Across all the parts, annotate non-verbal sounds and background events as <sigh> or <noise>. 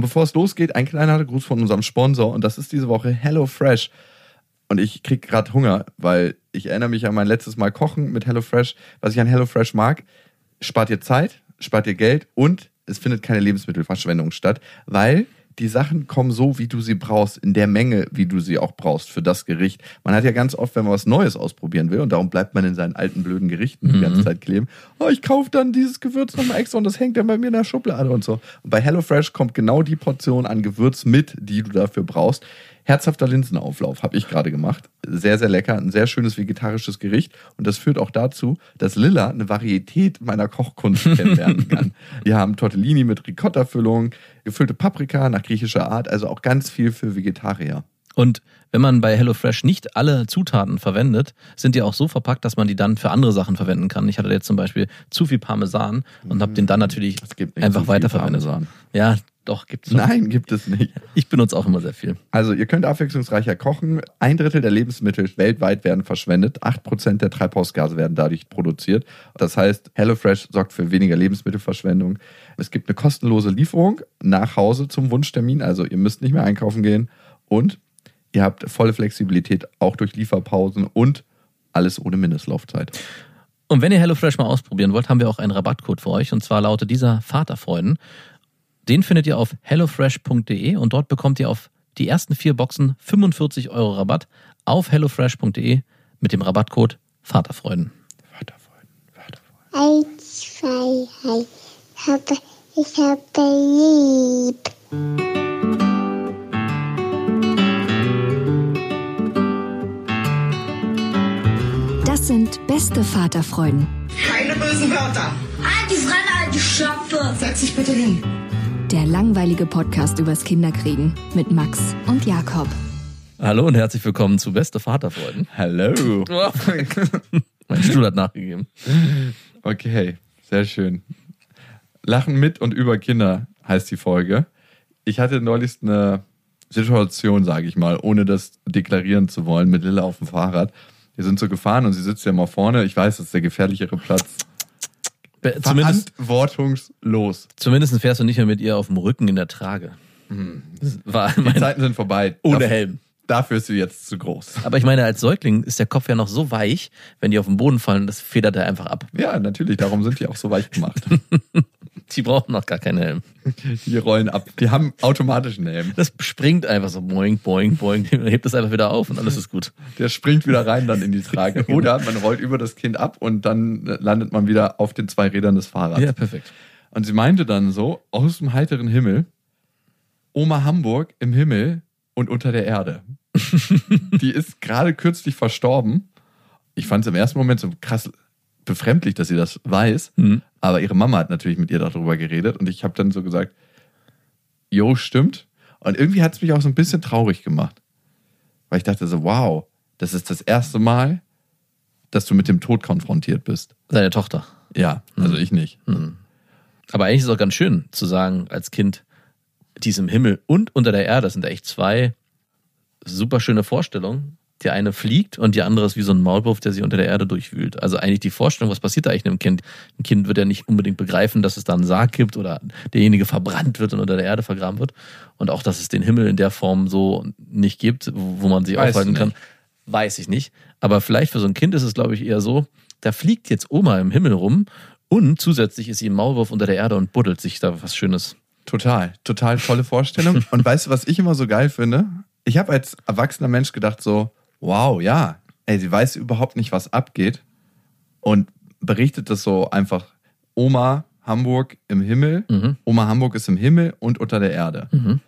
Und bevor es losgeht, ein kleiner Gruß von unserem Sponsor und das ist diese Woche HelloFresh. Und ich krieg gerade Hunger, weil ich erinnere mich an mein letztes Mal Kochen mit HelloFresh. Was ich an HelloFresh mag, spart ihr Zeit, spart ihr Geld und es findet keine Lebensmittelverschwendung statt, weil die Sachen kommen so, wie du sie brauchst, in der Menge, wie du sie auch brauchst für das Gericht. Man hat ja ganz oft, wenn man was Neues ausprobieren will, und darum bleibt man in seinen alten blöden Gerichten mhm. die ganze Zeit kleben, oh, ich kaufe dann dieses Gewürz nochmal extra und das hängt dann bei mir in der Schublade und so. Und bei HelloFresh kommt genau die Portion an Gewürz mit, die du dafür brauchst. Herzhafter Linsenauflauf habe ich gerade gemacht. Sehr, sehr lecker. Ein sehr schönes vegetarisches Gericht. Und das führt auch dazu, dass Lilla eine Varietät meiner Kochkunst <laughs> kennenlernen kann. Wir haben Tortellini mit Ricotta-Füllung, gefüllte Paprika nach griechischer Art, also auch ganz viel für Vegetarier. Und wenn man bei HelloFresh nicht alle Zutaten verwendet, sind die auch so verpackt, dass man die dann für andere Sachen verwenden kann. Ich hatte jetzt zum Beispiel zu viel Parmesan und habe den dann natürlich einfach weiterverwendet. Parmesan. Ja, doch, gibt es. Nein, gibt es nicht. Ich benutze auch immer sehr viel. Also, ihr könnt abwechslungsreicher kochen. Ein Drittel der Lebensmittel weltweit werden verschwendet. Acht Prozent der Treibhausgase werden dadurch produziert. Das heißt, HelloFresh sorgt für weniger Lebensmittelverschwendung. Es gibt eine kostenlose Lieferung nach Hause zum Wunschtermin. Also, ihr müsst nicht mehr einkaufen gehen. Und ihr habt volle Flexibilität auch durch Lieferpausen und alles ohne Mindestlaufzeit. Und wenn ihr HelloFresh mal ausprobieren wollt, haben wir auch einen Rabattcode für euch. Und zwar lautet dieser Vaterfreuden. Den findet ihr auf hellofresh.de und dort bekommt ihr auf die ersten vier Boxen 45 Euro Rabatt auf hellofresh.de mit dem Rabattcode Vaterfreuden. Vaterfreuden, Vaterfreuden. Eins, zwei, drei. Ich habe, ich habe lieb. Das sind beste Vaterfreuden. Keine bösen Wörter. Alte Fremde, alte Schöpfe. Setz dich bitte hin. Der langweilige Podcast übers Kinderkriegen mit Max und Jakob. Hallo und herzlich willkommen zu Beste Vaterfreuden. Hallo. mein Stuhl hat nachgegeben. Okay, sehr schön. Lachen mit und über Kinder heißt die Folge. Ich hatte neulich eine Situation, sage ich mal, ohne das deklarieren zu wollen, mit Lilla auf dem Fahrrad. Wir sind so gefahren und sie sitzt ja mal vorne. Ich weiß, das ist der gefährlichere Platz Zumindest, Verantwortungslos. Zumindest fährst du nicht mehr mit ihr auf dem Rücken in der Trage. Mhm. War Die Zeiten sind vorbei. Ohne Helm. Dafür ist sie jetzt zu groß. Aber ich meine, als Säugling ist der Kopf ja noch so weich, wenn die auf den Boden fallen, das federt er einfach ab. Ja, natürlich. Darum sind die auch so weich gemacht. <laughs> Die brauchen noch gar keinen Helm. Die rollen ab. Die haben automatisch einen Helm. Das springt einfach so boing, boing, boing. <laughs> Hebt das einfach wieder auf und alles ist gut. Der springt wieder rein dann in die Trage. <laughs> Oder man rollt über das Kind ab und dann landet man wieder auf den zwei Rädern des Fahrrads. Ja, perfekt. Und sie meinte dann so, aus dem heiteren Himmel, Oma Hamburg im Himmel und unter der Erde. Die ist gerade kürzlich verstorben. Ich fand es im ersten Moment so krass befremdlich, dass sie das weiß. Mhm. Aber ihre Mama hat natürlich mit ihr darüber geredet und ich habe dann so gesagt, jo, stimmt. Und irgendwie hat es mich auch so ein bisschen traurig gemacht. Weil ich dachte so, wow, das ist das erste Mal, dass du mit dem Tod konfrontiert bist. Seine Tochter. Ja, also mhm. ich nicht. Mhm. Aber eigentlich ist es auch ganz schön zu sagen, als Kind, diesem Himmel und unter der Erde, das sind echt zwei super schöne Vorstellungen, die eine fliegt und die andere ist wie so ein Maulwurf, der sich unter der Erde durchwühlt. Also eigentlich die Vorstellung, was passiert da eigentlich einem Kind? Ein Kind wird ja nicht unbedingt begreifen, dass es da einen Sarg gibt oder derjenige verbrannt wird und unter der Erde vergraben wird. Und auch, dass es den Himmel in der Form so nicht gibt, wo man sich weiß aufhalten kann, weiß ich nicht. Aber vielleicht für so ein Kind ist es, glaube ich, eher so, da fliegt jetzt Oma im Himmel rum und zusätzlich ist sie ein Maulwurf unter der Erde und buddelt sich da was Schönes. Total, total tolle Vorstellung. und weißt du, was ich immer so geil finde? Ich habe als erwachsener Mensch gedacht so, wow, ja, ey, sie weiß überhaupt nicht, was abgeht und berichtet das so einfach. Oma Hamburg im Himmel, mhm. Oma Hamburg ist im Himmel und unter der Erde. Mhm.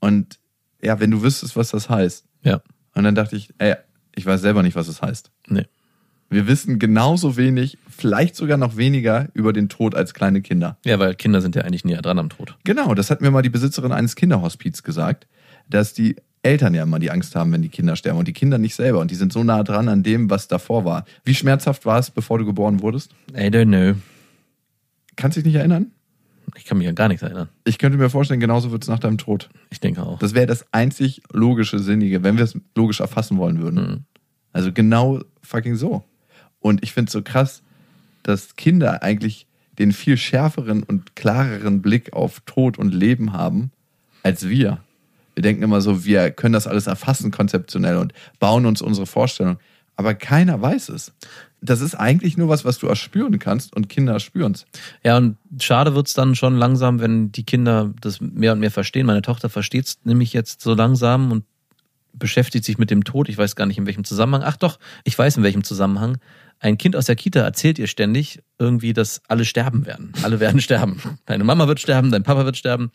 Und ja, wenn du wüsstest, was das heißt. Ja. Und dann dachte ich, ey, ich weiß selber nicht, was es das heißt. Nee. Wir wissen genauso wenig, vielleicht sogar noch weniger über den Tod als kleine Kinder. Ja, weil Kinder sind ja eigentlich näher dran am Tod. Genau, das hat mir mal die Besitzerin eines Kinderhospiz gesagt, dass die Eltern ja immer die Angst haben, wenn die Kinder sterben und die Kinder nicht selber. Und die sind so nah dran an dem, was davor war. Wie schmerzhaft war es, bevor du geboren wurdest? I don't know. Kannst du dich nicht erinnern? Ich kann mich an gar nichts erinnern. Ich könnte mir vorstellen, genauso wird es nach deinem Tod. Ich denke auch. Das wäre das einzig logische, sinnige, wenn wir es logisch erfassen wollen würden. Mhm. Also genau fucking so. Und ich finde es so krass, dass Kinder eigentlich den viel schärferen und klareren Blick auf Tod und Leben haben als wir. Wir denken immer so, wir können das alles erfassen konzeptionell und bauen uns unsere Vorstellung. Aber keiner weiß es. Das ist eigentlich nur was, was du erspüren kannst und Kinder spüren es. Ja, und schade wird's dann schon langsam, wenn die Kinder das mehr und mehr verstehen. Meine Tochter versteht's nämlich jetzt so langsam und beschäftigt sich mit dem Tod. Ich weiß gar nicht in welchem Zusammenhang. Ach doch, ich weiß in welchem Zusammenhang. Ein Kind aus der Kita erzählt ihr ständig irgendwie, dass alle sterben werden. Alle werden <laughs> sterben. Deine Mama wird sterben, dein Papa wird sterben.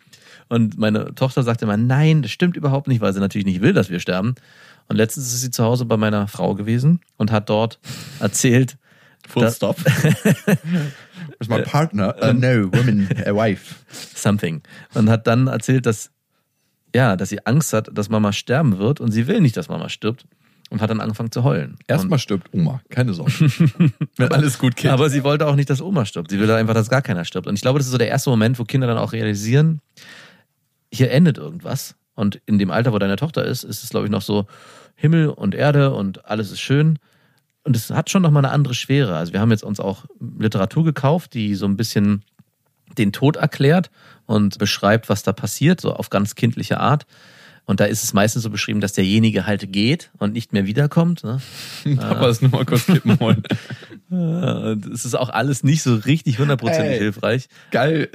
Und meine Tochter sagt immer, nein, das stimmt überhaupt nicht, weil sie natürlich nicht will, dass wir sterben. Und letztens ist sie zu Hause bei meiner Frau gewesen und hat dort erzählt, Full stop. <laughs> Is my partner? Uh, no, woman, a wife. something. Und hat dann erzählt, dass, ja, dass sie Angst hat, dass Mama sterben wird und sie will nicht, dass Mama stirbt. Und hat dann angefangen zu heulen. Erstmal stirbt Oma, keine Sorge. <laughs> Wenn alles gut geht. Aber sie wollte auch nicht, dass Oma stirbt. Sie will einfach, dass gar keiner stirbt. Und ich glaube, das ist so der erste Moment, wo Kinder dann auch realisieren, hier endet irgendwas. Und in dem Alter, wo deine Tochter ist, ist es, glaube ich, noch so Himmel und Erde und alles ist schön. Und es hat schon nochmal eine andere Schwere. Also wir haben jetzt uns auch Literatur gekauft, die so ein bisschen den Tod erklärt und beschreibt, was da passiert, so auf ganz kindliche Art. Und da ist es meistens so beschrieben, dass derjenige halt geht und nicht mehr wiederkommt. Ne? <laughs> Papa ist nur mal kurz kippen wollen. <laughs> Und es ist auch alles nicht so richtig hundertprozentig hilfreich. Geil,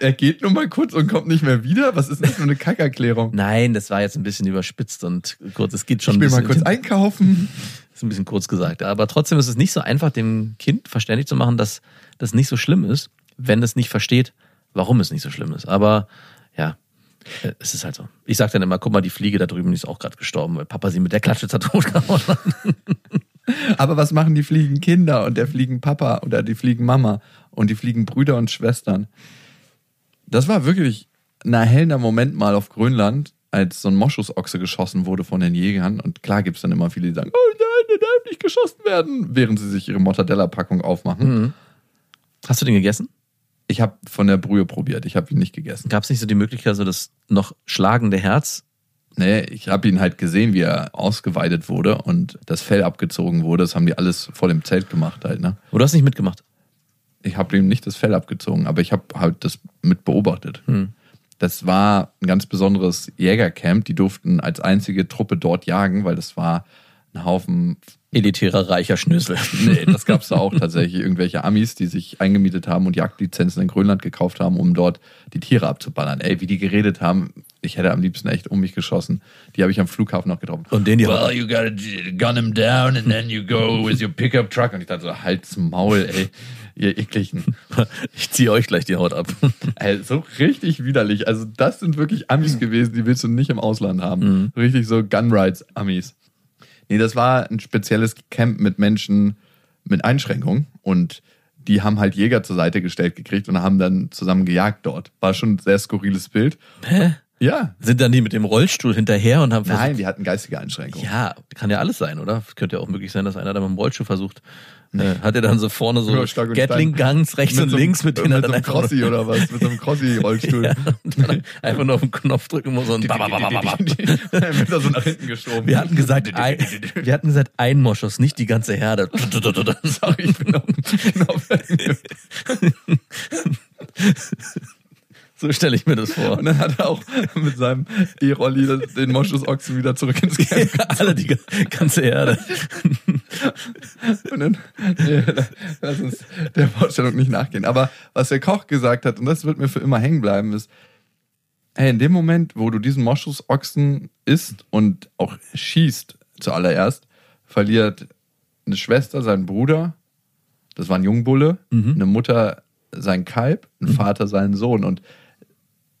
er geht nur mal kurz und kommt nicht mehr wieder. Was ist das für eine Kackerklärung? Nein, das war jetzt ein bisschen überspitzt und kurz. Es geht schon Ich will ein mal bisschen, kurz einkaufen. <laughs> ist ein bisschen kurz gesagt. Aber trotzdem ist es nicht so einfach, dem Kind verständlich zu machen, dass das nicht so schlimm ist, wenn es nicht versteht, warum es nicht so schlimm ist. Aber ja, es ist halt so. Ich sag dann immer, guck mal, die Fliege da drüben die ist auch gerade gestorben, weil Papa sie mit der Klatsche totgehauen hat. <laughs> Aber was machen die fliegen Kinder und der fliegen Papa oder die fliegen Mama und die fliegen Brüder und Schwestern? Das war wirklich ein erhellender Moment mal auf Grönland, als so ein Moschusochse geschossen wurde von den Jägern. Und klar gibt es dann immer viele, die sagen, oh nein, der darf nicht geschossen werden, während sie sich ihre Mortadella-Packung aufmachen. Hast du den gegessen? Ich habe von der Brühe probiert, ich habe ihn nicht gegessen. Gab es nicht so die Möglichkeit, so das noch schlagende Herz? Nee, ich habe ihn halt gesehen, wie er ausgeweidet wurde und das Fell abgezogen wurde. Das haben die alles vor dem Zelt gemacht halt, ne? Oder hast du nicht mitgemacht? ich habe ihm nicht das Fell abgezogen, aber ich habe halt das mit beobachtet. Das war ein ganz besonderes Jägercamp. Die durften als einzige Truppe dort jagen, weil das war ein Haufen. Elitärer, reicher Schnösel. Nee, das gab es da auch tatsächlich. Irgendwelche Amis, die sich eingemietet haben und Jagdlizenzen in Grönland gekauft haben, um dort die Tiere abzuballern. Ey, wie die geredet haben, ich hätte am liebsten echt um mich geschossen. Die habe ich am Flughafen noch getroffen. Und den die Well, you gotta gun him down and then you go with your pickup truck. Und ich dachte so, halt's Maul, ey, ihr ekligen. <laughs> Ich ziehe euch gleich die Haut ab. <laughs> Ey, so richtig widerlich. Also, das sind wirklich Amis gewesen, die willst du nicht im Ausland haben. Richtig so Gun-Rights-Amis. Nee, das war ein spezielles Camp mit Menschen mit Einschränkungen und die haben halt Jäger zur Seite gestellt gekriegt und haben dann zusammen gejagt dort. War schon ein sehr skurriles Bild. Hä? Ja. Sind dann die mit dem Rollstuhl hinterher und haben Nein, die hatten geistige Einschränkungen. Ja, kann ja alles sein, oder? Könnte ja auch möglich sein, dass einer da mit dem Rollstuhl versucht. Äh, hat er dann so vorne so Ja, Gatling-Guns rechts und so links, mit denen er mit dann so einem einfach, Crossi oder was? Mit so einem Crossi-Rollstuhl. ja, einfach nur auf den Knopf drücken muss und wird er so nach hinten geschoben. Wir hatten gesagt, ein, wir hatten gesagt, ein Moschus, nicht die ganze Herde. Sorry, ich bin auf den Knopf. So stelle ich mir das vor. Und dann hat er auch mit seinem E-Rolli den Moschusochsen wieder zurück ins Camp. <laughs> Alle die ganze Herde. Und dann, nee, lass uns der Vorstellung nicht nachgehen. Aber was der Koch gesagt hat, und das wird mir für immer hängen bleiben, ist, hey, in dem Moment, wo du diesen Moschusochsen isst und auch schießt zuallererst, verliert eine Schwester seinen Bruder, das war ein Jungbulle, eine Mutter sein Kalb, ein Vater seinen Sohn. Und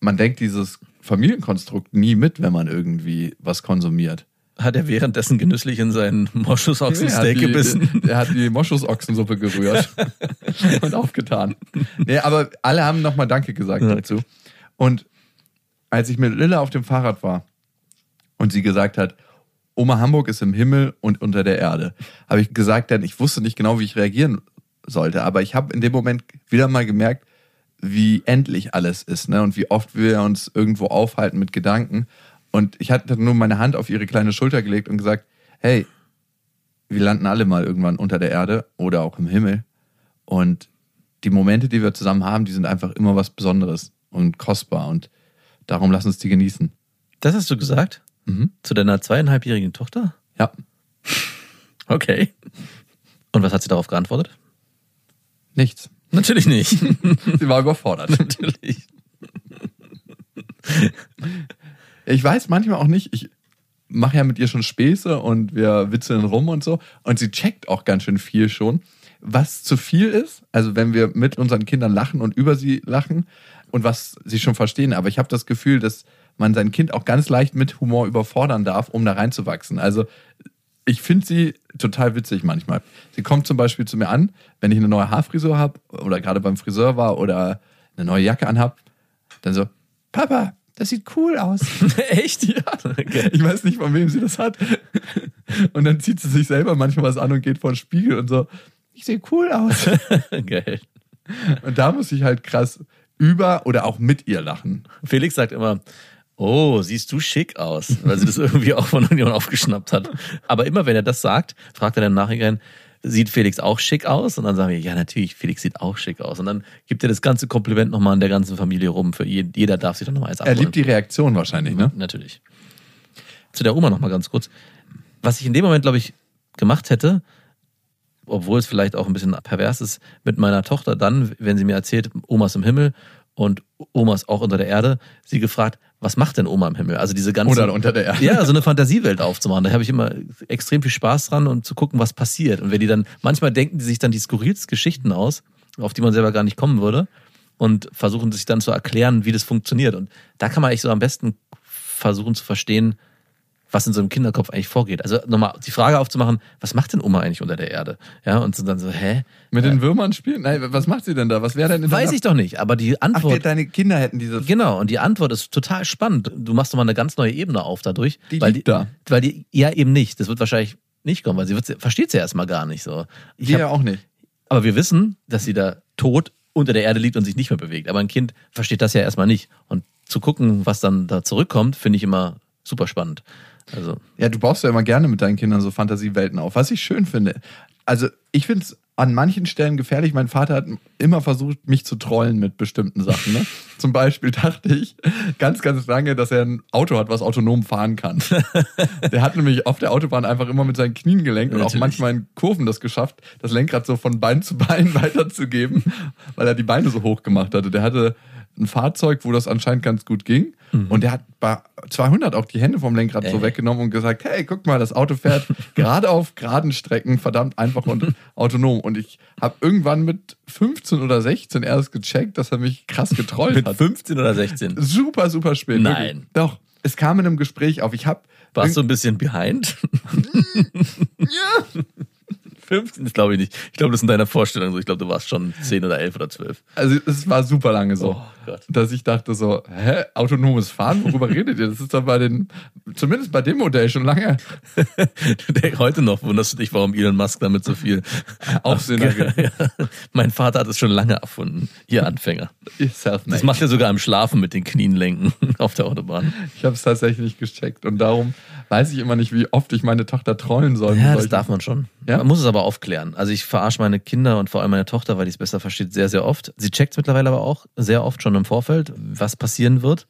man denkt dieses Familienkonstrukt nie mit, wenn man irgendwie was konsumiert. Hat er währenddessen genüsslich in seinen Moschusochsen-Steak die- gebissen? <laughs> Er hat die Moschusochsensuppe gerührt <laughs> <laughs> und aufgetan. Nee, aber alle haben nochmal Danke gesagt Ja. dazu. Und als ich mit Lilla auf dem Fahrrad war und sie gesagt hat, Oma Hamburg ist im Himmel und unter der Erde, habe ich gesagt, denn ich wusste nicht genau, wie ich reagieren sollte. Aber ich habe in dem Moment wieder mal gemerkt, wie endlich alles ist ne? und wie oft wir uns irgendwo aufhalten mit Gedanken. Und ich hatte nur meine Hand auf ihre kleine Schulter gelegt und gesagt, hey, wir landen alle mal irgendwann unter der Erde oder auch im Himmel. Und die Momente, die wir zusammen haben, die sind einfach immer was Besonderes und kostbar. Und Darum lass uns die genießen. Das hast du gesagt? Mhm. Zu deiner zweieinhalbjährigen Tochter? Ja. Okay. Und was hat sie darauf geantwortet? Nichts. Natürlich nicht. <laughs> Sie war überfordert. Natürlich. Ich weiß manchmal auch nicht, ich mache ja mit ihr schon Späße und wir witzeln rum und so. Und sie checkt auch ganz schön viel schon. Was zu viel ist, also wenn wir mit unseren Kindern lachen und über sie lachen und was sie schon verstehen. Aber ich habe das Gefühl, dass man sein Kind auch ganz leicht mit Humor überfordern darf, um da reinzuwachsen. Also ich finde sie total witzig manchmal. Sie kommt zum Beispiel zu mir an, wenn ich eine neue Haarfrisur habe oder gerade beim Friseur war oder eine neue Jacke anhab, dann so, Papa, das sieht cool aus. <laughs> Echt? Ja. Ich weiß nicht, von wem sie das hat. Und dann zieht sie sich selber manchmal was an und geht vor den Spiegel und so, ich sehe cool aus. <laughs> Geil. Und da muss ich halt krass über oder auch mit ihr lachen. Felix sagt immer, oh, siehst du schick aus, weil sie das irgendwie auch von Union aufgeschnappt hat. Aber immer wenn er das sagt, fragt er dann im Nachhinein, sieht Felix auch schick aus? Und dann sagen wir, ja, natürlich, Felix sieht auch schick aus. Und dann gibt er das ganze Kompliment nochmal in der ganzen Familie rum. Für jeden, jeder darf sich dann nochmal eins Er abholen. liebt die Reaktion wahrscheinlich, ne? Natürlich. Zu der Oma nochmal ganz kurz. Was ich in dem Moment, glaube ich, gemacht hätte, obwohl es vielleicht auch ein bisschen pervers ist, mit meiner Tochter dann, wenn sie mir erzählt, Oma ist im Himmel und Oma ist auch unter der Erde, sie gefragt, was macht denn Oma im Himmel? Also diese ganze Oder unter der Erde. Ja, so eine Fantasiewelt aufzumachen. Da habe ich immer extrem viel Spaß dran und zu gucken, was passiert. Und wenn die dann, manchmal denken die sich dann die skurrilsten Geschichten aus, auf die man selber gar nicht kommen würde und versuchen sich dann zu erklären, wie das funktioniert. Und da kann man eigentlich so am besten versuchen zu verstehen, was in so einem Kinderkopf eigentlich vorgeht. Also nochmal die Frage aufzumachen, was macht denn Oma eigentlich unter der Erde? Ja, und dann so, hä? Mit den Würmern spielen? Nein, was macht sie denn da? Was wäre denn in Weiß ich doch nicht, aber die Ach, die, Antwort. deine Kinder hätten diese. Genau, und die Antwort ist total spannend. Du machst nochmal eine ganz neue Ebene auf dadurch. Die weil liegt da. Weil die, ja eben nicht. Das wird wahrscheinlich nicht kommen, weil sie wird, versteht sie erstmal gar nicht so. Ich Die ja auch nicht. aber wir wissen, dass sie da tot unter der Erde liegt und sich nicht mehr bewegt. Aber ein Kind versteht das ja erstmal nicht. Und zu gucken, was dann da zurückkommt, finde ich immer super spannend. Also, Ja, du baust ja immer gerne mit deinen Kindern so Fantasiewelten auf, was ich schön finde. Also, ich finde es an manchen Stellen gefährlich. Mein Vater hat immer versucht, mich zu trollen mit bestimmten Sachen. Ne? <laughs> Zum Beispiel dachte ich ganz, ganz lange, dass er ein Auto hat, was autonom fahren kann. <laughs> der hat nämlich auf der Autobahn einfach immer mit seinen Knien gelenkt und auch manchmal in Kurven das geschafft, das Lenkrad so von Bein zu Bein <laughs> weiterzugeben, weil er die Beine so hoch gemacht hatte. Der hatte ein Fahrzeug, wo das anscheinend ganz gut ging. Und der hat bei 200 auch die Hände vom Lenkrad so Äh. weggenommen und gesagt, hey, guck mal, das Auto fährt <laughs> gerade auf geraden Strecken verdammt einfach und <laughs> autonom. Und ich habe irgendwann mit 15 oder 16 erst gecheckt, dass er mich krass getrollt mit hat. 15 oder 16. Super, super spät. Nein. Wirklich. Doch. Es kam in einem Gespräch auf. Ich habe Warst du ein bisschen behind? <laughs> ja. 15 ist glaube ich nicht. Ich glaube, das sind deine Vorstellungen so. Ich glaube, du warst schon 10 oder 11 oder 12. Also es war super lange so, Oh Gott. dass ich dachte so, hä, autonomes Fahren, worüber <laughs> redet ihr? Das ist doch bei den, zumindest bei dem Modell schon lange <laughs> heute noch, wunderst du dich, warum Elon Musk damit so viel <laughs> Aufsehen ja. Mein Vater hat es schon lange erfunden. Ihr Anfänger. Das macht er sogar im Schlafen mit den Knien lenken auf der Autobahn. Ich habe es tatsächlich nicht gecheckt und darum weiß ich immer nicht, wie oft ich meine Tochter trollen soll. Ja, das darf man schon. Ja? Man muss es aber aufklären. Also ich verarsche meine Kinder und vor allem meine Tochter, weil die es besser versteht, sehr, sehr oft. Sie checkt mittlerweile aber auch sehr oft schon im Vorfeld, was passieren wird.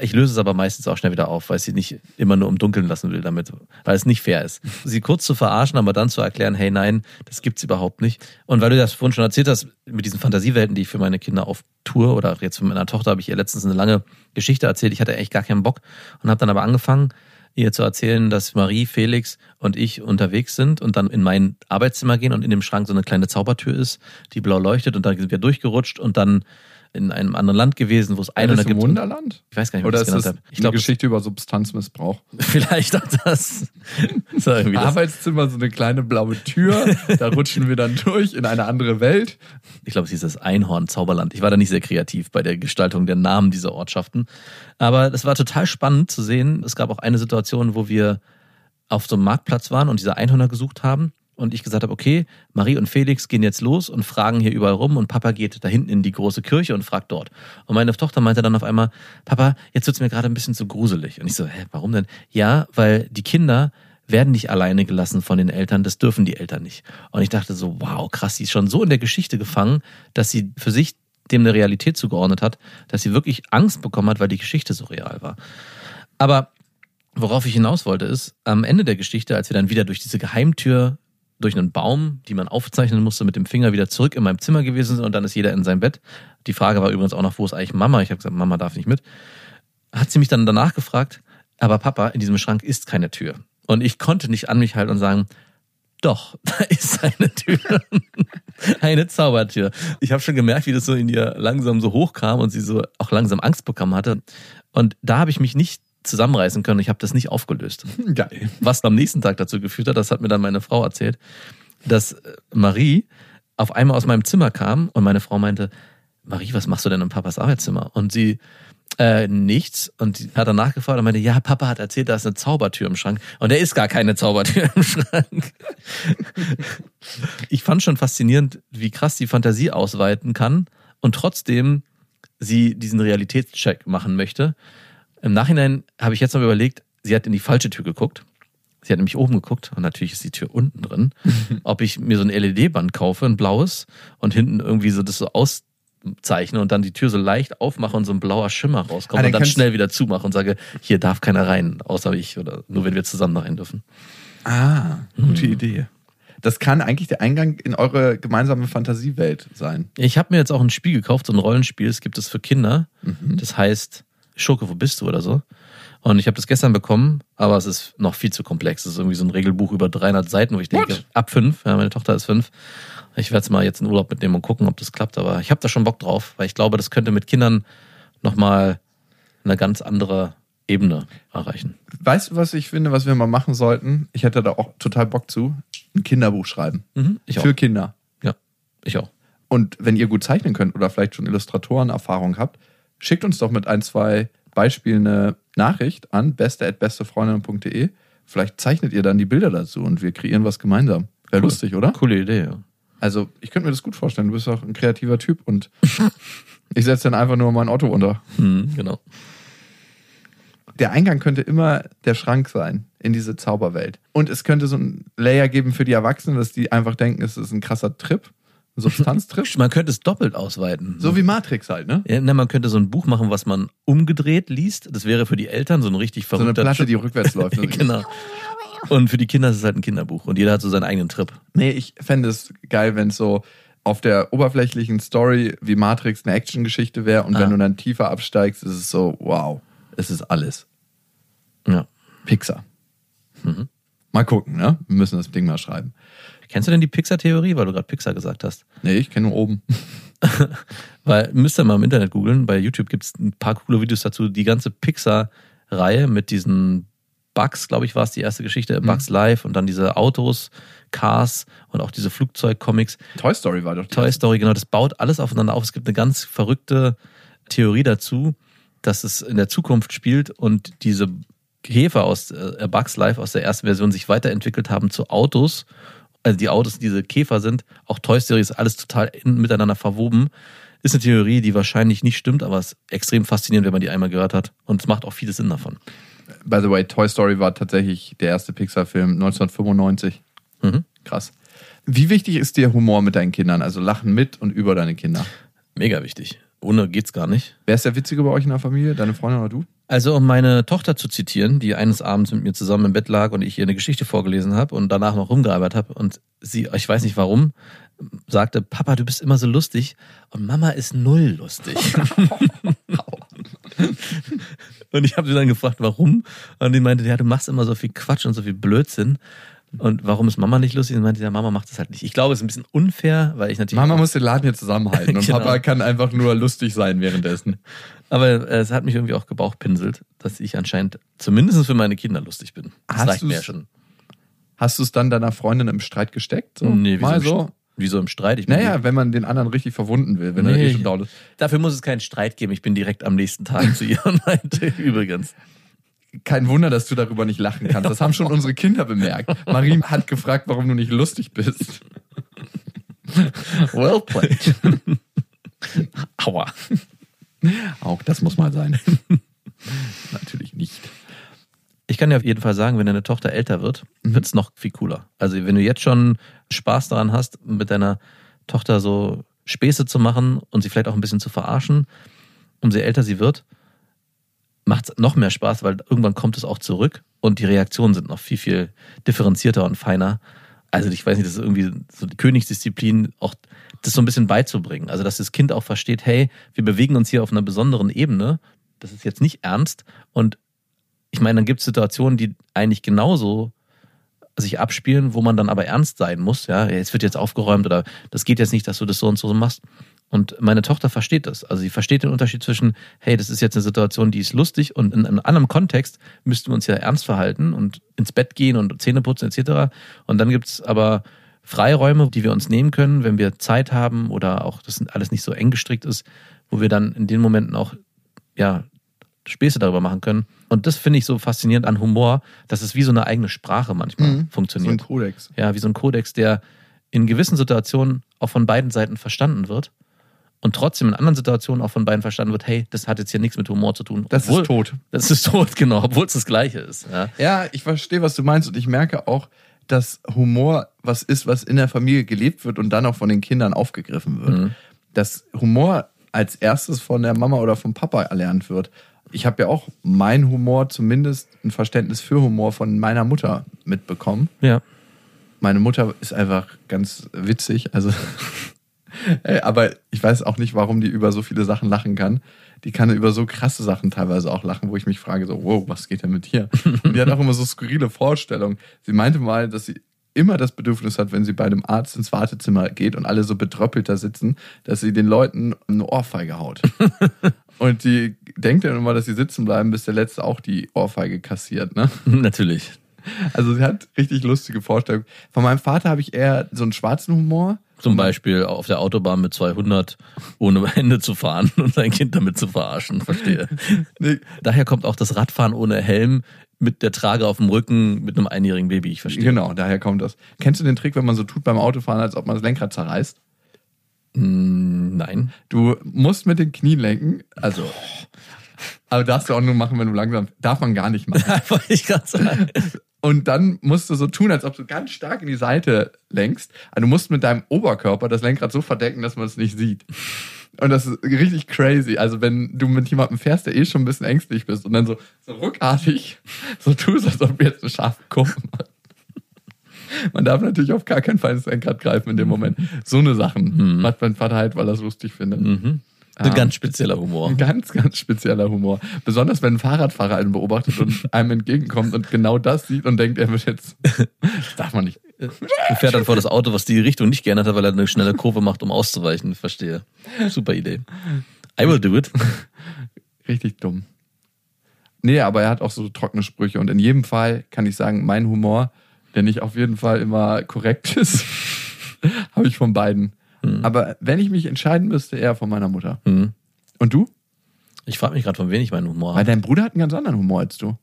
Ich löse es aber meistens auch schnell wieder auf, weil ich sie nicht immer nur im Dunkeln lassen will damit, weil es nicht fair ist. <laughs> Sie kurz zu verarschen, aber dann zu erklären, hey nein, das gibt's überhaupt nicht. Und weil du das vorhin schon erzählt hast, mit diesen Fantasiewelten, die ich für meine Kinder auf Tour oder jetzt mit meiner Tochter habe ich ihr letztens eine lange Geschichte erzählt. Ich hatte echt gar keinen Bock und habe dann aber angefangen, ihr zu erzählen, dass Marie, Felix und ich unterwegs sind und dann in mein Arbeitszimmer gehen und in dem Schrank so eine kleine Zaubertür ist, die blau leuchtet und dann sind wir durchgerutscht und dann in einem anderen Land gewesen, wo es Einhörner im gibt. Wunderland? Ich weiß gar nicht, wie Oder ich ist das genannt habe. Ich eine glaube, Geschichte über Substanzmissbrauch? <laughs> vielleicht auch das. <laughs> das. Arbeitszimmer, so eine kleine blaue Tür, da <laughs> rutschen wir dann durch in eine andere Welt. Ich glaube, es hieß das Einhorn-Zauberland. Ich war da nicht sehr kreativ bei der Gestaltung der Namen dieser Ortschaften. Aber es war total spannend zu sehen. Es gab auch eine Situation, wo wir auf so einem Marktplatz waren und diese Einhörner gesucht haben. Und ich gesagt habe, okay, Marie und Felix gehen jetzt los und fragen hier überall rum und Papa geht da hinten in die große Kirche und fragt dort. Und meine Tochter meinte dann auf einmal, Papa, jetzt wird's mir gerade ein bisschen zu gruselig. Und ich so, hä, warum denn? Ja, weil die Kinder werden nicht alleine gelassen von den Eltern, das dürfen die Eltern nicht. Und ich dachte so, wow, krass, sie ist schon so in der Geschichte gefangen, dass sie für sich dem eine Realität zugeordnet hat, dass sie wirklich Angst bekommen hat, weil die Geschichte so real war. Aber worauf ich hinaus wollte, ist, am Ende der Geschichte, als wir dann wieder durch diese Geheimtür, durch einen Baum, die man aufzeichnen musste, mit dem Finger wieder zurück in meinem Zimmer gewesen sind und dann ist jeder in sein Bett. Die Frage war übrigens auch noch, wo ist eigentlich Mama? Ich habe gesagt, Mama darf nicht mit. Hat sie mich dann danach gefragt, aber Papa, in diesem Schrank ist keine Tür. Und ich konnte nicht an mich halten und sagen, doch, <laughs> da ist eine Tür. <laughs> eine Zaubertür. Ich habe schon gemerkt, wie das so in ihr langsam so hochkam und sie so auch langsam Angst bekommen hatte. Und da habe ich mich nicht zusammenreißen können. Ich habe das nicht aufgelöst. <laughs> Geil. Was am nächsten Tag dazu geführt hat, das hat mir dann meine Frau erzählt, dass äh, Marie auf einmal aus meinem Zimmer kam und meine Frau meinte, Marie, was machst du denn im Papas Arbeitszimmer? Und sie, äh, nichts. Und sie hat danach gefragt und meinte, ja, Papa hat erzählt, da ist eine Zaubertür im Schrank. Und da ist gar keine Zaubertür im <laughs> Schrank. ich fand schon faszinierend, wie krass die Fantasie ausweiten kann und trotzdem sie diesen Realitätscheck machen möchte. Im Nachhinein habe ich jetzt noch überlegt, sie hat in die falsche Tür geguckt. Sie hat nämlich oben geguckt und natürlich ist die Tür unten drin. <laughs> Ob ich mir so ein LED-Band kaufe, ein blaues, und hinten irgendwie so das so auszeichne und dann die Tür so leicht aufmache und so ein blauer Schimmer rauskommt Ah, dann und dann schnell wieder zumache und sage, hier darf keiner rein, außer ich oder nur wenn wir zusammen rein dürfen. Ah, gute Idee. Das kann eigentlich der Eingang in eure gemeinsame Fantasiewelt sein. Ich habe mir jetzt auch ein Spiel gekauft, so ein Rollenspiel, es gibt es für Kinder. Das heißt Schurke, wo bist du oder so. Und ich habe das gestern bekommen, aber es ist noch viel zu komplex. Es ist irgendwie so ein Regelbuch über 300 Seiten, wo ich denke, What? ab fünf, ja, meine Tochter ist fünf. Ich werde es mal jetzt in Urlaub mitnehmen und gucken, ob das klappt. Aber ich habe da schon Bock drauf, weil ich glaube, das könnte mit Kindern nochmal eine ganz andere Ebene erreichen. Weißt du, was ich finde, was wir mal machen sollten? Ich hätte da auch total Bock zu. Ein Kinderbuch schreiben. Mhm. Für Kinder. Ja, ich auch. Und wenn ihr gut zeichnen könnt oder vielleicht schon Illustratorenerfahrung habt, schickt uns doch mit ein, zwei Beispielen eine Nachricht an beste.bestefreundinnen.de. Vielleicht zeichnet ihr dann die Bilder dazu und wir kreieren was gemeinsam. Wäre lustig, oder? Coole Idee, ja. Also, ich könnte mir das gut vorstellen. Du bist auch ein kreativer Typ und <laughs> ich setze dann einfach nur mein Otto unter. Mhm, genau. Der Eingang könnte immer der Schrank sein in diese Zauberwelt. Und es könnte so ein Layer geben für die Erwachsenen, dass die einfach denken, es ist ein krasser Trip, ein Substanztrip. Man könnte es doppelt ausweiten. so wie Matrix halt, ne? Ja, na, man könnte so ein Buch machen, was man umgedreht liest. Das wäre für die Eltern so ein richtig So eine verrückter Platte, die rückwärts läuft. <laughs> genau. Und für die Kinder ist es halt ein Kinderbuch und jeder hat so seinen eigenen Trip. Nee, ich fände es geil, wenn es so auf der oberflächlichen Story wie Matrix eine Actiongeschichte wäre und Ah. wenn du dann tiefer absteigst, ist es so, wow, es ist alles. Ja. Pixar. Mhm. Mal gucken, ne? Wir müssen das Ding mal schreiben. Kennst du denn die Pixar-Theorie, weil du gerade Pixar gesagt hast? Nee, ich kenne nur oben. <laughs> Weil, müsst ihr mal im Internet googeln, bei YouTube gibt es ein paar coole Videos dazu. Die ganze Pixar-Reihe mit diesen Bugs, glaube ich, war es die erste Geschichte, Bugs Live und dann diese Autos, Cars und auch diese Flugzeug-Comics. Toy Story war doch Toy Story, genau, das baut alles aufeinander auf. Es gibt eine ganz verrückte Theorie dazu, dass es in der Zukunft spielt und diese Käfer aus äh, Bugs Life aus der ersten Version sich weiterentwickelt haben zu Autos. Also die Autos, diese Käfer sind, auch Toy Story ist alles total in, miteinander verwoben. Ist eine Theorie, die wahrscheinlich nicht stimmt, aber es ist extrem faszinierend, wenn man die einmal gehört hat. Und es macht auch viel Sinn davon. By the way, Toy Story war tatsächlich der erste Pixar-Film 1995. Mhm. Krass. Wie wichtig ist dir Humor mit deinen Kindern? Also Lachen mit und über deine Kinder. Mega wichtig. Ohne geht's gar nicht. Wer ist der Witzige bei euch in der Familie? Deine Freundin oder du? Also, um meine Tochter zu zitieren, die eines Abends mit mir zusammen im Bett lag und ich ihr eine Geschichte vorgelesen habe und danach noch rumgearbeitet habe und sie, ich weiß nicht warum, sagte, Papa, du bist immer so lustig und Mama ist null lustig. <laughs> und ich habe sie dann gefragt, warum? Und die meinte, ja, du machst immer so viel Quatsch und so viel Blödsinn. Und warum ist Mama nicht lustig? Und meinte, ja, Mama macht das halt nicht. Ich glaube, es ist ein bisschen unfair, weil ich natürlich. Mama muss den Laden hier zusammenhalten <laughs> und Genau. Papa kann einfach nur lustig sein währenddessen. Aber äh, es hat mich irgendwie auch gebauchpinselt, dass ich anscheinend zumindest für meine Kinder lustig bin. Das Hast reicht mir ja schon. Hast du es dann deiner Freundin im Streit gesteckt? So? Nee, wieso, Mal so? Wieso im Streit? Ich Naja, wenn man den anderen richtig verwunden will, wenn er Nee, eh schon down ist. Dafür muss es keinen Streit geben. Ich bin direkt am nächsten Tag zu ihr und <laughs> meinte, übrigens. Kein Wunder, dass du darüber nicht lachen kannst. Das haben schon unsere Kinder bemerkt. Marie hat gefragt, warum du nicht lustig bist. Well played. <laughs> Aua. Auch das muss mal sein. Natürlich nicht. Ich kann dir auf jeden Fall sagen, wenn deine Tochter älter wird, Mhm. wird es noch viel cooler. Also wenn du jetzt schon Spaß daran hast, mit deiner Tochter so Späße zu machen und sie vielleicht auch ein bisschen zu verarschen. Umso älter sie wird, macht es noch mehr Spaß, weil irgendwann kommt es auch zurück und die Reaktionen sind noch viel, viel differenzierter und feiner. Also ich weiß nicht, das ist irgendwie so die Königsdisziplin, auch das so ein bisschen beizubringen. Also dass das Kind auch versteht, hey, wir bewegen uns hier auf einer besonderen Ebene. Das ist jetzt nicht ernst. Und ich meine, dann gibt es Situationen, die eigentlich genauso sich abspielen, wo man dann aber ernst sein muss. Ja, es wird jetzt aufgeräumt oder das geht jetzt nicht, dass du das so und so machst. Und meine Tochter versteht das. Also sie versteht den Unterschied zwischen, hey, das ist jetzt eine Situation, die ist lustig und in einem anderen Kontext müssten wir uns ja ernst verhalten und ins Bett gehen und Zähne putzen etc. Und dann gibt's aber Freiräume, die wir uns nehmen können, wenn wir Zeit haben oder auch das alles nicht so eng gestrickt ist, wo wir dann in den Momenten auch ja, Späße darüber machen können. Und das finde ich so faszinierend an Humor, dass es wie so eine eigene Sprache manchmal Mhm. So funktioniert. ein Kodex. Ja, wie so ein Kodex, der in gewissen Situationen auch von beiden Seiten verstanden wird und trotzdem in anderen Situationen auch von beiden verstanden wird, hey, das hat jetzt hier nichts mit Humor zu tun. Das ist tot. Das ist tot, <laughs> genau, obwohl es das Gleiche ist. Ja. Ja, ich verstehe, was du meinst und ich merke auch, dass Humor was ist, was in der Familie gelebt wird und dann auch von den Kindern aufgegriffen wird. Mhm. Dass Humor als erstes von der Mama oder vom Papa erlernt wird. Ich habe ja auch mein Humor, zumindest ein Verständnis für Humor von meiner Mutter mitbekommen. ja. Meine Mutter ist einfach ganz witzig, also aber ich weiß auch nicht, warum die über so viele Sachen lachen kann. Die kann über so krasse Sachen teilweise auch lachen, wo ich mich frage, so, wow, was geht denn mit dir? Und die hat auch immer so skurrile Vorstellungen. Sie meinte mal, dass sie immer das Bedürfnis hat, wenn sie bei dem Arzt ins Wartezimmer geht und alle so betröppelt da sitzen, dass sie den Leuten eine Ohrfeige haut. <laughs> und die denkt dann immer, dass sie sitzen bleiben, bis der Letzte auch die Ohrfeige kassiert, ne? Natürlich. Also sie hat richtig lustige Vorstellungen. Von meinem Vater habe ich eher so einen schwarzen Humor. Zum Beispiel auf der Autobahn mit 200 ohne Ende zu fahren <laughs> und sein Kind damit zu verarschen. Verstehe. Nee, Daher kommt auch das Radfahren ohne Helm mit der Trage auf dem Rücken mit einem einjährigen Baby. Ich verstehe. Genau, daher kommt das. Kennst du den Trick, wenn man so tut beim Autofahren, als ob man das Lenkrad zerreißt? Mm, Nein. Du musst mit den Knien lenken, also. Aber darfst du auch nur machen, wenn du langsam. Darf man gar nicht machen. <laughs> Wollte ich gerade sagen. <laughs> Und dann musst du so tun, als ob du ganz stark in die Seite lenkst. Also du musst mit deinem Oberkörper das Lenkrad so verdecken, dass man es nicht sieht. Und das ist richtig crazy. Also wenn du mit jemandem fährst, der eh schon ein bisschen ängstlich bist und dann so, so ruckartig so tust, als ob du jetzt eine scharfe Kurve machst. Man darf natürlich auf gar keinen Fall ins Lenkrad greifen in dem Moment. So eine Sachen macht mein Vater halt, weil er es lustig findet. Mhm. Ein ganz spezieller Humor. Ein ganz, ganz spezieller Humor. Besonders wenn ein Fahrradfahrer einen beobachtet und <laughs> einem entgegenkommt und genau das sieht und denkt, er wird jetzt. Das darf man nicht. Und fährt dann vor das Auto, was die Richtung nicht geändert hat, weil er eine schnelle Kurve macht, um auszuweichen. Verstehe. Super Idee. I will do it. Richtig dumm. Nee, aber er hat auch so trockene Sprüche und in jedem Fall kann ich sagen, mein Humor, der nicht auf jeden Fall immer korrekt ist, <laughs> habe ich von beiden. Aber wenn ich mich entscheiden müsste, eher von meiner Mutter. Hm. Und du? Ich frage mich gerade, von wem ich meinen Humor Weil habe. dein Bruder hat einen ganz anderen Humor als du.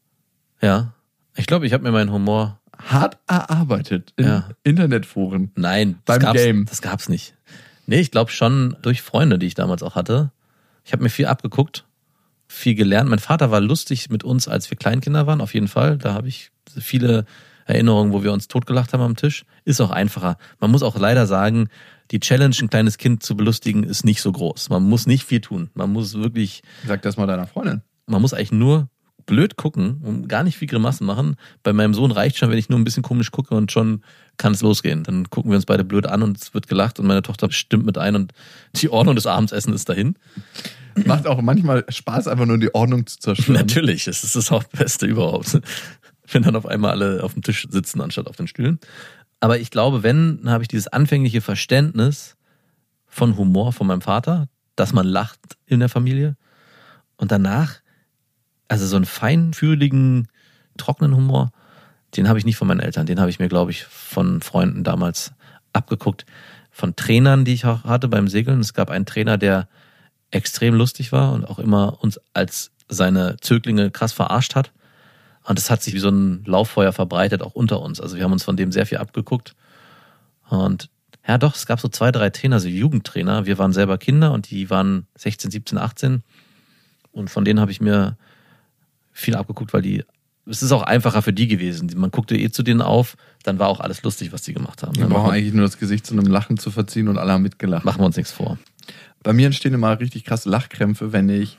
Ja. Ich glaube, ich habe mir meinen Humor. Hart erarbeitet in Ja. Internetforen. Nein, Beim das Game. Das gab's nicht. Nee, ich glaube schon durch Freunde, die ich damals auch hatte. Ich habe mir viel abgeguckt, viel gelernt. Mein Vater war lustig mit uns, als wir Kleinkinder waren, auf jeden Fall. Da habe ich viele Erinnerungen, wo wir uns totgelacht haben am Tisch. Ist auch einfacher. Man muss auch leider sagen, die Challenge, ein kleines Kind zu belustigen, ist nicht so groß. Man muss nicht viel tun. Man muss wirklich Sag das mal deiner Freundin. man muss eigentlich nur blöd gucken und gar nicht viel Grimassen machen. Bei meinem Sohn reicht schon, wenn ich nur ein bisschen komisch gucke und schon kann es losgehen. Dann gucken wir uns beide blöd an und es wird gelacht und meine Tochter stimmt mit ein und die Ordnung des Abendsessen ist dahin. Macht auch manchmal Spaß, einfach nur die Ordnung zu zerstören. Natürlich, es ist das Hauptbeste überhaupt. Wenn dann auf einmal alle auf dem Tisch sitzen anstatt auf den Stühlen. Aber ich glaube, wenn, habe ich dieses anfängliche Verständnis von Humor von meinem Vater, dass man lacht in der Familie. Und danach, also so einen feinfühligen, trockenen Humor, den habe ich nicht von meinen Eltern, den habe ich mir, glaube ich, von Freunden damals abgeguckt. Von Trainern, die ich auch hatte beim Segeln. Es gab einen Trainer, der extrem lustig war und auch immer uns als seine Zöglinge krass verarscht hat. Und das hat sich wie so ein Lauffeuer verbreitet, auch unter uns. Also wir haben uns von dem sehr viel abgeguckt. Und ja, doch, es gab so zwei, drei Trainer, so Jugendtrainer. Wir waren selber Kinder und die waren 16, 17, 18. Und von denen habe ich mir viel abgeguckt, weil die es ist auch einfacher für die gewesen. Man guckte eh zu denen auf, dann war auch alles lustig, was die gemacht haben. Wir brauchen eigentlich nur das Gesicht zu einem Lachen zu verziehen und alle haben mitgelacht. machen wir uns nichts vor. Bei mir entstehen immer richtig krasse Lachkrämpfe, wenn ich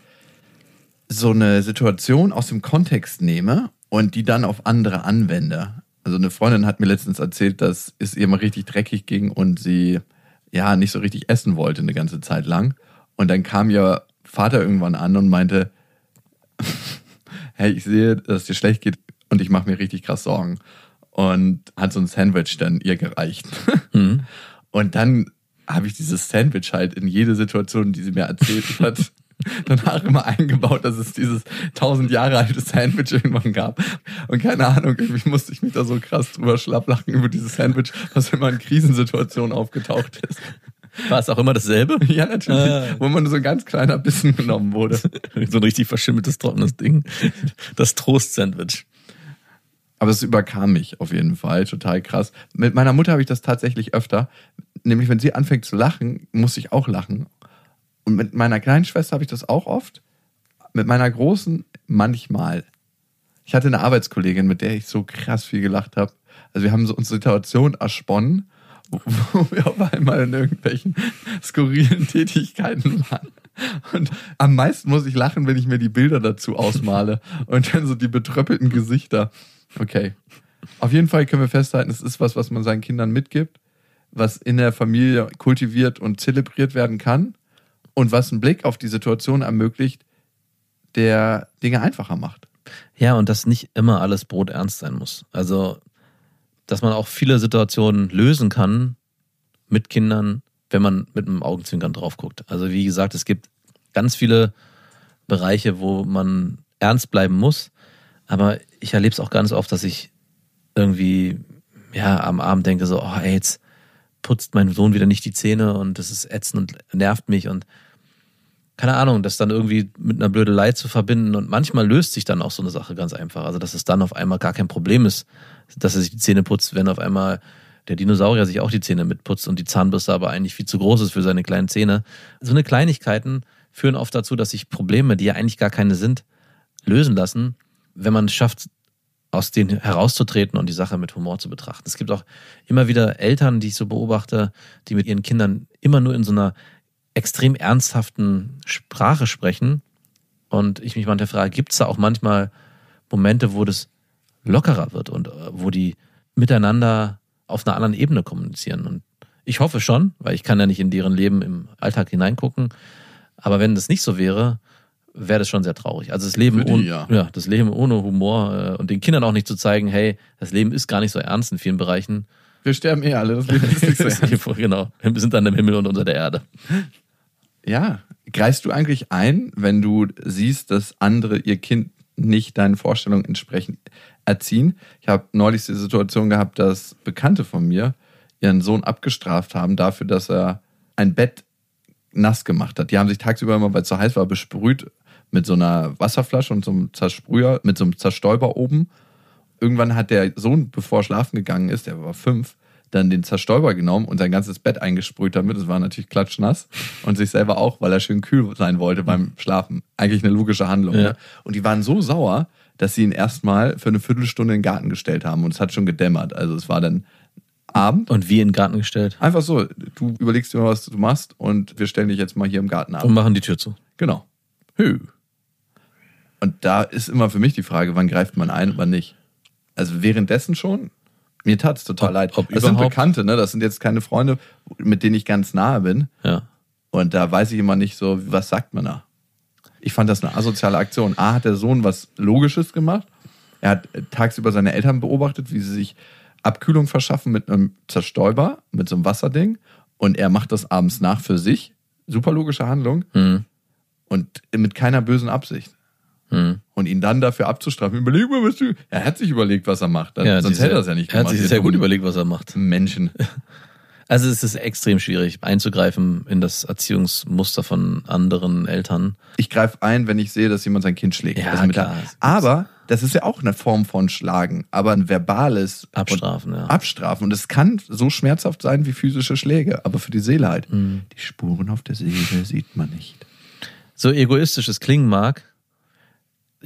so eine Situation aus dem Kontext nehme und die dann auf andere anwende. Also eine Freundin hat mir letztens erzählt, dass es ihr mal richtig dreckig ging und sie ja nicht so richtig essen wollte eine ganze Zeit lang. Und dann kam ihr Vater irgendwann an und meinte, <laughs> hey, ich sehe, dass es dir schlecht geht und ich mache mir richtig krass Sorgen. Und hat so ein Sandwich dann ihr gereicht. <laughs> Und dann habe ich dieses Sandwich halt in jede Situation, die sie mir erzählt hat, <laughs> danach immer eingebaut, dass es dieses tausend Jahre alte Sandwich irgendwann gab. Und keine Ahnung, irgendwie musste ich mich da so krass drüber schlapplachen über dieses Sandwich, was immer in Krisensituationen aufgetaucht ist. War es auch immer dasselbe? <laughs> Ja, natürlich. Ah. Wo man nur so ein ganz kleiner Bissen genommen wurde. <laughs> so ein richtig verschimmeltes, trockenes Ding. Das Trost-Sandwich. Aber es überkam mich auf jeden Fall, total krass. Mit meiner Mutter habe ich das tatsächlich öfter. Nämlich, wenn sie anfängt zu lachen, muss ich auch lachen. Und mit meiner kleinen Schwester habe ich das auch oft. Mit meiner großen manchmal. Ich hatte eine Arbeitskollegin, mit der ich so krass viel gelacht habe. Also wir haben so uns Situationen ersponnen, wo, wo wir auf einmal in irgendwelchen skurrilen Tätigkeiten waren. Und am meisten muss ich lachen, wenn ich mir die Bilder dazu ausmale und dann so die betröppelten Gesichter. Okay. Auf jeden Fall können wir festhalten, es ist was, was man seinen Kindern mitgibt, was in der Familie kultiviert und zelebriert werden kann und was einen Blick auf die Situation ermöglicht, der Dinge einfacher macht. Ja, und dass nicht immer alles Brot ernst sein muss. Also, dass man auch viele Situationen lösen kann mit Kindern, wenn man mit einem Augenzwinkern drauf guckt. Also, wie gesagt, es gibt ganz viele Bereiche, wo man ernst bleiben muss. Aber ich erlebe es auch ganz oft, dass ich irgendwie ja am Abend denke so, oh ey, jetzt putzt mein Sohn wieder nicht die Zähne und das ist ätzend und nervt mich und keine Ahnung, das dann irgendwie mit einer Blödelei zu verbinden und manchmal löst sich dann auch so eine Sache ganz einfach. Also, dass es dann auf einmal gar kein Problem ist, dass er sich die Zähne putzt, wenn auf einmal der Dinosaurier sich auch die Zähne mitputzt und die Zahnbürste aber eigentlich viel zu groß ist für seine kleinen Zähne. So eine Kleinigkeiten führen oft dazu, dass sich Probleme, die ja eigentlich gar keine sind, lösen lassen, wenn man es schafft, aus denen herauszutreten und die Sache mit Humor zu betrachten. Es gibt auch immer wieder Eltern, die ich so beobachte, die mit ihren Kindern immer nur in so einer extrem ernsthaften Sprache sprechen. Und ich mich manchmal frage, gibt es da auch manchmal Momente, wo das lockerer wird und äh, wo die miteinander auf einer anderen Ebene kommunizieren? Und ich hoffe schon, weil ich kann ja nicht in deren Leben im Alltag hineingucken. Aber wenn das nicht so wäre, wäre das schon sehr traurig. Also das Leben die, ohne, ja. ja, das Leben ohne Humor äh, und den Kindern auch nicht zu zeigen, hey, das Leben ist gar nicht so ernst in vielen Bereichen. Wir sterben eh alle, das Leben ist nicht so <laughs> ernst. genau. Wir sind dann im Himmel und unter der Erde. Ja. Greifst du eigentlich ein, wenn du siehst, dass andere ihr Kind nicht deinen Vorstellungen entsprechend erziehen? Ich habe neulich die Situation gehabt, dass Bekannte von mir ihren Sohn abgestraft haben dafür, dass er ein Bett nass gemacht hat. Die haben sich tagsüber immer, weil es so heiß war, besprüht mit so einer Wasserflasche und so einem Zersprüher, mit so einem Zerstäuber oben. Irgendwann hat der Sohn, bevor er schlafen gegangen ist, der war fünf, dann den Zerstäuber genommen und sein ganzes Bett eingesprüht damit. Es war natürlich klatschnass. Und sich selber auch, weil er schön kühl sein wollte beim Schlafen. Eigentlich eine logische Handlung. Ja. Ne? Und die waren so sauer, dass sie ihn erstmal für eine Viertelstunde in den Garten gestellt haben. Und es hat schon gedämmert. Also es war dann Abend. Und wie in den Garten gestellt. Einfach so, du überlegst dir mal, was du machst und wir stellen dich jetzt mal hier im Garten ab. Und machen die Tür zu. Genau. Hü. Und da ist immer für mich die Frage, wann greift man ein und wann nicht. Also währenddessen schon, mir tat es total Ob- leid. ob das sind? Bekannte, ne? Das sind jetzt keine Freunde, mit denen ich ganz nahe bin. Ja. Und da weiß ich immer nicht so, was sagt man da? Ich fand das eine asoziale Aktion. A hat der Sohn was Logisches gemacht. Er hat tagsüber seine Eltern beobachtet, wie sie sich Abkühlung verschaffen mit einem Zerstäuber, mit so einem Wasserding. Und er macht das abends nach für sich. Super logische Handlung. Hm. Und mit keiner bösen Absicht. Hm. Und ihn dann dafür abzustrafen. Überleg mal, was du. Er hat sich überlegt, was er macht. Ja, Sonst hätte er das ja nicht Er hat gemacht. sich sehr gut überlegt, was er macht. Menschen. <laughs> Also es ist extrem schwierig einzugreifen in das Erziehungsmuster von anderen Eltern. Ich greife ein, wenn ich sehe, dass jemand sein Kind schlägt. Ja, Also klar. der- Aber das ist ja auch eine Form von Schlagen, aber ein verbales Abstrafen, und ja. Abstrafen. Und es kann so schmerzhaft sein wie physische Schläge, aber für die Seele halt. Mhm. Die Spuren auf der Seele sieht man nicht. So egoistisch es klingen mag,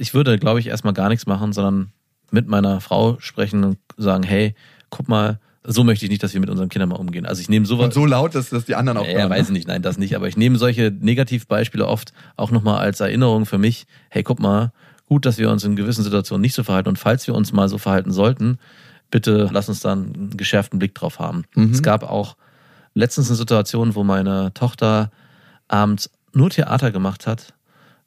ich würde, glaube ich, erstmal gar nichts machen, sondern mit meiner Frau sprechen und sagen, hey, guck mal, so möchte ich nicht, dass wir mit unseren Kindern mal umgehen. Also ich nehme sowas. Und so laut, dass das die anderen auch Ja, hören. weiß ich nicht, nein, das nicht. Aber ich nehme solche Negativbeispiele oft auch nochmal als Erinnerung für mich. Hey, guck mal, gut, dass wir uns in gewissen Situationen nicht so verhalten. Und falls wir uns mal so verhalten sollten, bitte lass uns da einen geschärften Blick drauf haben. Es gab auch letztens eine Situation, wo meine Tochter abends nur Theater gemacht hat,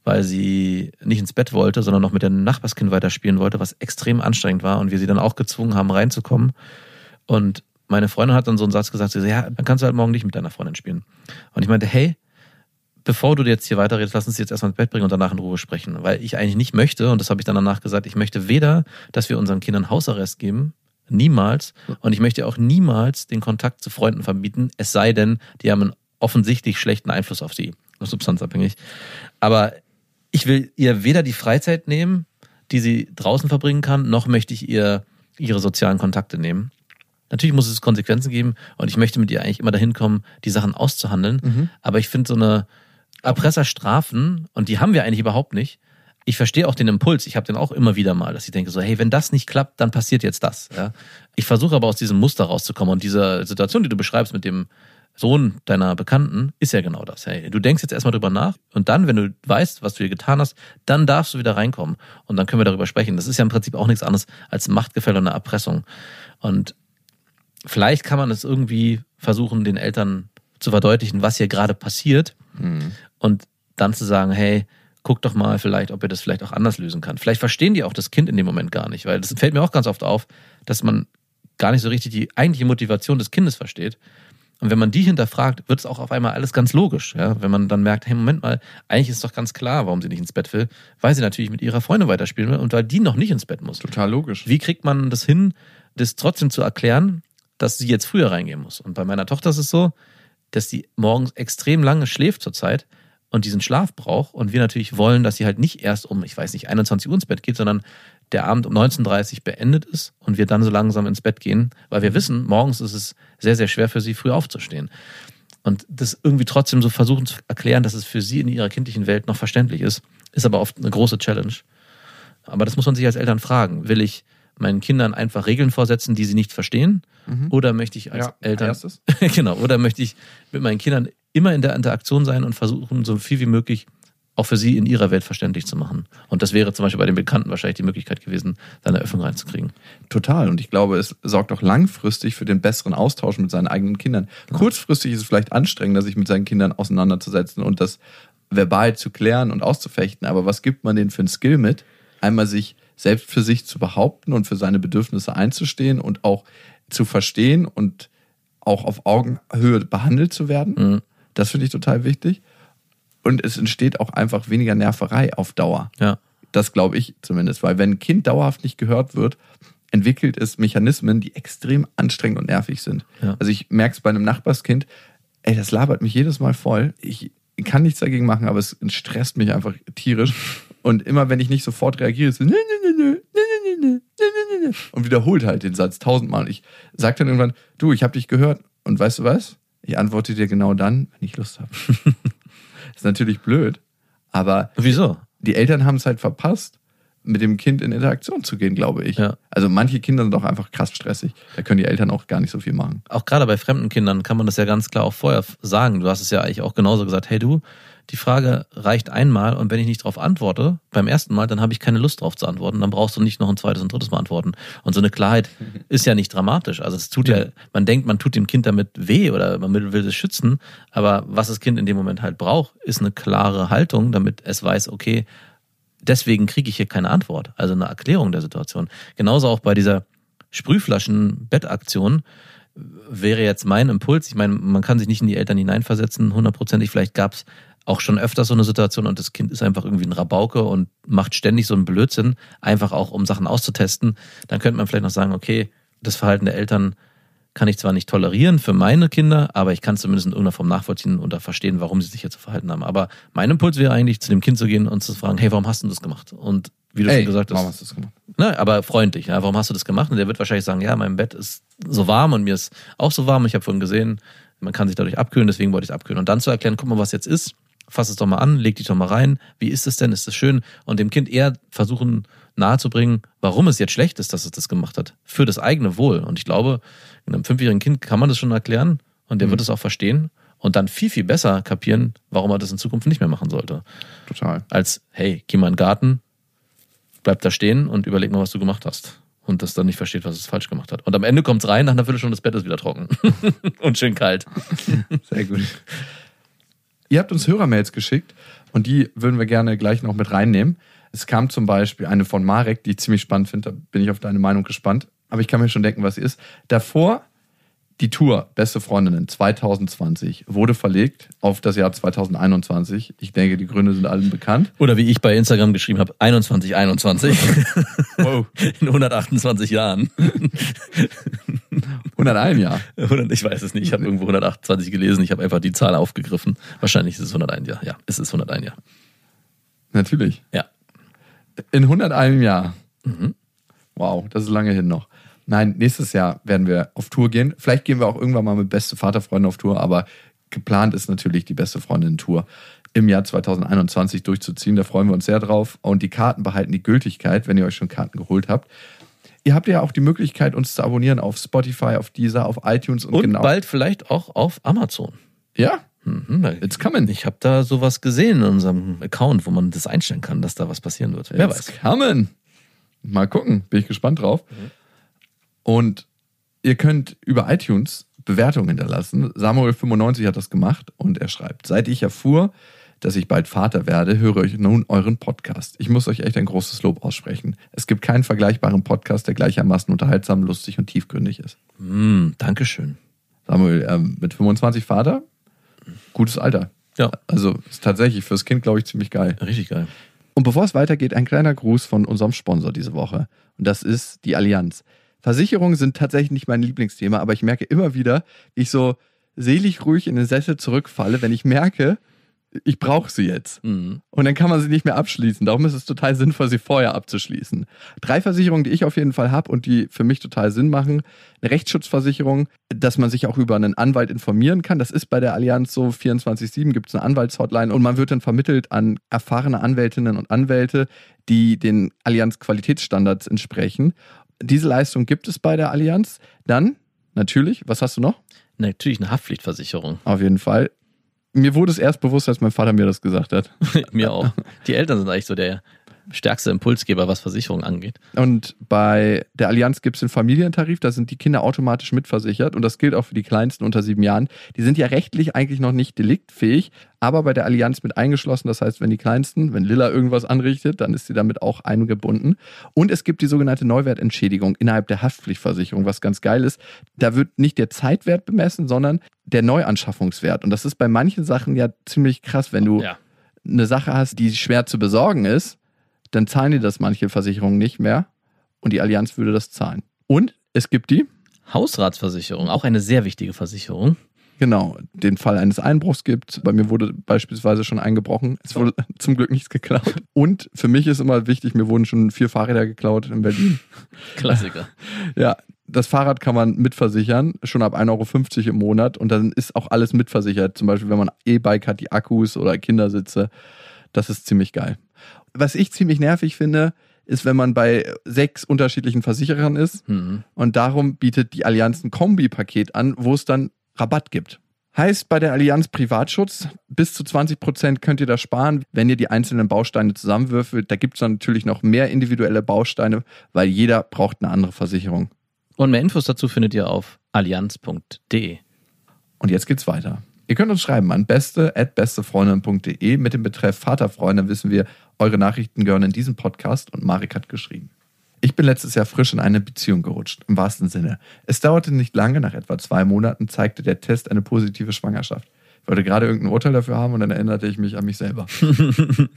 weil sie nicht ins Bett wollte, sondern noch mit dem Nachbarskind weiterspielen wollte, was extrem anstrengend war und wir sie dann auch gezwungen haben, reinzukommen. Und meine Freundin hat dann so einen Satz gesagt, sie so, ja, dann kannst du halt morgen nicht mit deiner Freundin spielen. Und ich meinte, hey, bevor du jetzt hier weiterredest, lass uns jetzt erstmal ins Bett bringen und danach in Ruhe sprechen. Weil ich eigentlich nicht möchte, und das habe ich dann danach gesagt, ich möchte weder, dass wir unseren Kindern Hausarrest geben, niemals, und ich möchte auch niemals den Kontakt zu Freunden verbieten, es sei denn, die haben einen offensichtlich schlechten Einfluss auf sie, substanzabhängig. Aber ich will ihr weder die Freizeit nehmen, die sie draußen verbringen kann, noch möchte ich ihr ihre sozialen Kontakte nehmen. Natürlich muss es Konsequenzen geben und ich möchte mit ihr eigentlich immer dahin kommen, die Sachen auszuhandeln. Aber ich finde so eine Erpresserstrafen, und die haben wir eigentlich überhaupt nicht. Ich verstehe auch den Impuls, ich habe den auch immer wieder mal, dass ich denke so, hey, wenn das nicht klappt, dann passiert jetzt das. Ja? Ich versuche aber aus diesem Muster rauszukommen und diese Situation, die du beschreibst mit dem Sohn deiner Bekannten, ist ja genau das. Hey, du denkst jetzt erstmal drüber nach und dann, wenn du weißt, was du hier getan hast, dann darfst du wieder reinkommen und dann können wir darüber sprechen. Das ist ja im Prinzip auch nichts anderes als Machtgefälle und eine Erpressung. Und vielleicht kann man es irgendwie versuchen, den Eltern zu verdeutlichen, was hier gerade passiert und dann zu sagen, hey, guck doch mal vielleicht, ob ihr das vielleicht auch anders lösen kann. Vielleicht verstehen die auch das Kind in dem Moment gar nicht, weil das fällt mir auch ganz oft auf, dass man gar nicht so richtig die eigentliche Motivation des Kindes versteht. Und wenn man die hinterfragt, wird es auch auf einmal alles ganz logisch. Ja? Wenn man dann merkt, hey, Moment mal, eigentlich ist doch ganz klar, warum sie nicht ins Bett will, weil sie natürlich mit ihrer Freundin weiterspielen will und weil die noch nicht ins Bett muss. Total logisch. Wie kriegt man das hin, das trotzdem zu erklären, dass sie jetzt früher reingehen muss? Und bei meiner Tochter ist es so, dass sie morgens extrem lange schläft zurzeit und diesen Schlaf braucht. Und wir natürlich wollen, dass sie halt nicht erst um, ich weiß nicht, 21 Uhr ins Bett geht, sondern der Abend um 19.30 Uhr beendet ist und wir dann so langsam ins Bett gehen, weil wir wissen, morgens ist es sehr, sehr schwer für sie, früh aufzustehen. Und das irgendwie trotzdem so versuchen zu erklären, dass es für sie in ihrer kindlichen Welt noch verständlich ist, ist aber oft eine große Challenge. Aber das muss man sich als Eltern fragen. Will ich meinen Kindern einfach Regeln vorsetzen, die sie nicht verstehen? Oder möchte ich als Ja, Eltern <laughs> genau, oder möchte ich mit meinen Kindern immer in der Interaktion sein und versuchen, so viel wie möglich auch für sie in ihrer Welt verständlich zu machen. Und das wäre zum Beispiel bei den Bekannten wahrscheinlich die Möglichkeit gewesen, da eine Öffnung reinzukriegen. Total. Und ich glaube, es sorgt auch langfristig für den besseren Austausch mit seinen eigenen Kindern. Kurzfristig ist es vielleicht anstrengender, sich mit seinen Kindern auseinanderzusetzen und das verbal zu klären und auszufechten. Aber was gibt man denen für ein Skill mit? Einmal sich selbst für sich zu behaupten und für seine Bedürfnisse einzustehen und auch zu verstehen und auch auf Augenhöhe behandelt zu werden. Das finde ich total wichtig und es entsteht auch einfach weniger Nerverei auf Dauer. Ja. Das glaube ich zumindest, weil wenn ein Kind dauerhaft nicht gehört wird, entwickelt es Mechanismen, die extrem anstrengend und nervig sind. Ja. Also ich merke es bei einem Nachbarskind, ey, das labert mich jedes Mal voll. Ich kann nichts dagegen machen, aber es stresst mich einfach tierisch. Und immer wenn ich nicht sofort reagiere, ist es und wiederholt halt den Satz tausendmal. Ich sage dann irgendwann, du, ich habe dich gehört und weißt du was? Ich antworte dir genau dann, wenn ich Lust habe ist natürlich blöd, aber Wieso? die Eltern haben es halt verpasst, mit dem Kind in Interaktion zu gehen, glaube ich. Ja. Also manche Kinder sind auch einfach krass stressig. Da können die Eltern auch gar nicht so viel machen. Auch gerade bei fremden Kindern kann man das ja ganz klar auch vorher sagen. Du hast es ja eigentlich auch genauso gesagt. Hey du, die Frage reicht einmal und wenn ich nicht darauf antworte, beim ersten Mal, dann habe ich keine Lust drauf zu antworten. Dann brauchst du nicht noch ein zweites und drittes Mal antworten. Und so eine Klarheit <laughs> ist ja nicht dramatisch. Also es tut ja, man denkt, man tut dem Kind damit weh oder man will es schützen. Aber was das Kind in dem Moment halt braucht, ist eine klare Haltung, damit es weiß, okay, deswegen kriege ich hier keine Antwort. Also eine Erklärung der Situation. Genauso auch bei dieser Sprühflaschen-Bettaktion wäre jetzt mein Impuls. Ich meine, man kann sich nicht in die Eltern hineinversetzen, hundertprozentig. Vielleicht gab es auch schon öfter so eine Situation und das Kind ist einfach irgendwie ein Rabauke und macht ständig so einen Blödsinn, einfach auch um Sachen auszutesten. Dann könnte man vielleicht noch sagen, okay, das Verhalten der Eltern kann ich zwar nicht tolerieren für meine Kinder, aber ich kann zumindest in irgendeiner Form nachvollziehen oder verstehen, warum sie sich jetzt so verhalten haben. Aber mein Impuls wäre eigentlich, zu dem Kind zu gehen und zu fragen, hey, warum hast du das gemacht? Und wie du schon gesagt hast, warum hast du das gemacht? Ne, aber freundlich. Ja, warum hast du das gemacht? Und der wird wahrscheinlich sagen, ja, mein Bett ist so warm und mir ist auch so warm. Ich habe vorhin gesehen, man kann sich dadurch abkühlen, deswegen wollte ich es abkühlen. Und dann zu erklären, guck mal, was jetzt ist. fass es doch mal an, leg dich doch mal rein. Wie ist es denn? Ist es schön? Und dem Kind eher versuchen nahezubringen, warum es jetzt schlecht ist, dass es das gemacht hat. Für das eigene Wohl. Und ich glaube, einem fünfjährigen Kind kann man das schon erklären und der wird es auch verstehen und dann viel, viel besser kapieren, warum er das in Zukunft nicht mehr machen sollte. Total. Als, hey, geh mal in den Garten, bleib da stehen und überleg mal, was du gemacht hast. Und das dann nicht versteht, was es falsch gemacht hat. Und am Ende kommt's rein, nach einer Viertelstunde das Bett ist wieder trocken. <laughs> und schön kalt. <laughs> Sehr gut. Ihr habt uns Hörermails geschickt und die würden wir gerne gleich noch mit reinnehmen. Es kam zum Beispiel eine von Marek, die ich ziemlich spannend finde. Da bin ich auf deine Meinung gespannt. Aber ich kann mir schon denken, was sie ist. Davor die Tour Beste Freundinnen 2020 wurde verlegt auf das Jahr 2021. Ich denke, die Gründe sind allen bekannt. Oder wie ich bei Instagram geschrieben habe, 21, 21. Wow. <laughs> In 128 Jahren. <laughs> 101 Jahr. Ich weiß es nicht. Ich habe irgendwo 128 gelesen. Ich habe einfach die Zahl aufgegriffen. Wahrscheinlich ist es 101 Jahr. Ja, es ist 101 Jahr. Natürlich. Ja. In 101 Jahr. Wow, das ist lange hin noch. Nein, nächstes Jahr werden wir auf Tour gehen. Vielleicht gehen wir auch irgendwann mal mit beste Vaterfreunde auf Tour, aber geplant ist natürlich die beste Freundin-Tour im Jahr 2021 durchzuziehen. Da freuen wir uns sehr drauf. Und die Karten behalten die Gültigkeit, wenn ihr euch schon Karten geholt habt. Ihr habt ja auch die Möglichkeit, uns zu abonnieren auf Spotify, auf Deezer, auf iTunes und, Und genau. bald vielleicht auch auf Amazon. Ja, Mhm, it's coming. Ich habe da sowas gesehen in unserem Account, wo man das einstellen kann, dass da was passieren wird. Wer It's weiß. coming. Mal gucken, bin ich gespannt drauf. Und ihr könnt über iTunes Bewertungen hinterlassen. Samuel95 hat das gemacht und er schreibt, seit ich erfuhr, dass ich bald Vater werde, höre ich nun euren Podcast. Ich muss euch echt ein großes Lob aussprechen. Es gibt keinen vergleichbaren Podcast, der gleichermaßen unterhaltsam, lustig und tiefgründig ist. Mm, Dankeschön. Samuel, ähm, mit 25 Vater, gutes Alter. Ja, Also ist tatsächlich fürs Kind, glaube ich, ziemlich geil. richtig geil. Und bevor es weitergeht, ein kleiner Gruß von unserem Sponsor diese Woche. Und das ist die Allianz. Versicherungen sind tatsächlich nicht mein Lieblingsthema, aber ich merke immer wieder, wie ich so selig ruhig in den Sessel zurückfalle, wenn ich merke, ich brauche sie jetzt. Mhm. Und dann kann man sie nicht mehr abschließen. Darum ist es total sinnvoll, sie vorher abzuschließen. Drei Versicherungen, die ich auf jeden Fall habe und die für mich total Sinn machen. Eine Rechtsschutzversicherung, dass man sich auch über einen Anwalt informieren kann. Das ist bei der Allianz so. 24-7 gibt es eine Anwaltshotline und man wird dann vermittelt an erfahrene Anwältinnen und Anwälte, die den Allianz-Qualitätsstandards entsprechen. Diese Leistung gibt es bei der Allianz. Dann, natürlich, was hast du noch? Natürlich eine Haftpflichtversicherung. Auf jeden Fall. Mir wurde es erst bewusst, als mein Vater mir das gesagt hat. <laughs> Mir auch. Die Eltern sind eigentlich so der stärkste Impulsgeber, was Versicherung angeht. Und bei der Allianz gibt es den Familientarif, da sind die Kinder automatisch mitversichert und das gilt auch für die Kleinsten unter sieben Jahren. Die sind ja rechtlich eigentlich noch nicht deliktfähig, aber bei der Allianz mit eingeschlossen. Das heißt, wenn die Kleinsten, wenn Lilla irgendwas anrichtet, dann ist sie damit auch eingebunden. Und es gibt die sogenannte Neuwertentschädigung innerhalb der Haftpflichtversicherung, was ganz geil ist. Da wird nicht der Zeitwert bemessen, sondern der Neuanschaffungswert. Und das ist bei manchen Sachen ja ziemlich krass, wenn du Ja. eine Sache hast, die schwer zu besorgen ist, dann zahlen dir das manche Versicherungen nicht mehr und die Allianz würde das zahlen. Und es gibt die, Hausratsversicherung, auch eine sehr wichtige Versicherung. genau, den Fall eines Einbruchs gibt. Bei mir wurde beispielsweise schon eingebrochen. Es wurde <laughs> zum Glück nichts geklaut. Und für mich ist immer wichtig, mir wurden schon vier Fahrräder geklaut in Berlin. <laughs> Klassiker. <laughs> Ja, das Fahrrad kann man mitversichern, schon ab 1,50 Euro im Monat und dann ist auch alles mitversichert. Zum Beispiel, wenn man E-Bike hat, die Akkus oder Kindersitze. Das ist ziemlich geil. Was ich ziemlich nervig finde, ist, wenn man bei sechs unterschiedlichen Versicherern ist Mhm. und darum bietet die Allianz ein Kombi-Paket an, wo es dann Rabatt gibt. Heißt bei der Allianz Privatschutz, bis zu 20 Prozent könnt ihr da sparen, wenn ihr die einzelnen Bausteine zusammenwürfelt. Da gibt es dann natürlich noch mehr individuelle Bausteine, weil jeder braucht eine andere Versicherung. Und mehr Infos dazu findet ihr auf allianz.de. Und jetzt geht's weiter. Ihr könnt uns schreiben an beste.bestefreundin.de mit dem Betreff Vaterfreund. Dann wissen wir, eure Nachrichten gehören in diesen Podcast und Marek hat geschrieben. Ich bin letztes Jahr frisch in eine Beziehung gerutscht, im wahrsten Sinne. Es dauerte nicht lange, nach etwa zwei Monaten zeigte der Test eine positive Schwangerschaft. Ich wollte gerade irgendein Urteil dafür haben und dann erinnerte ich mich an mich selber. <laughs>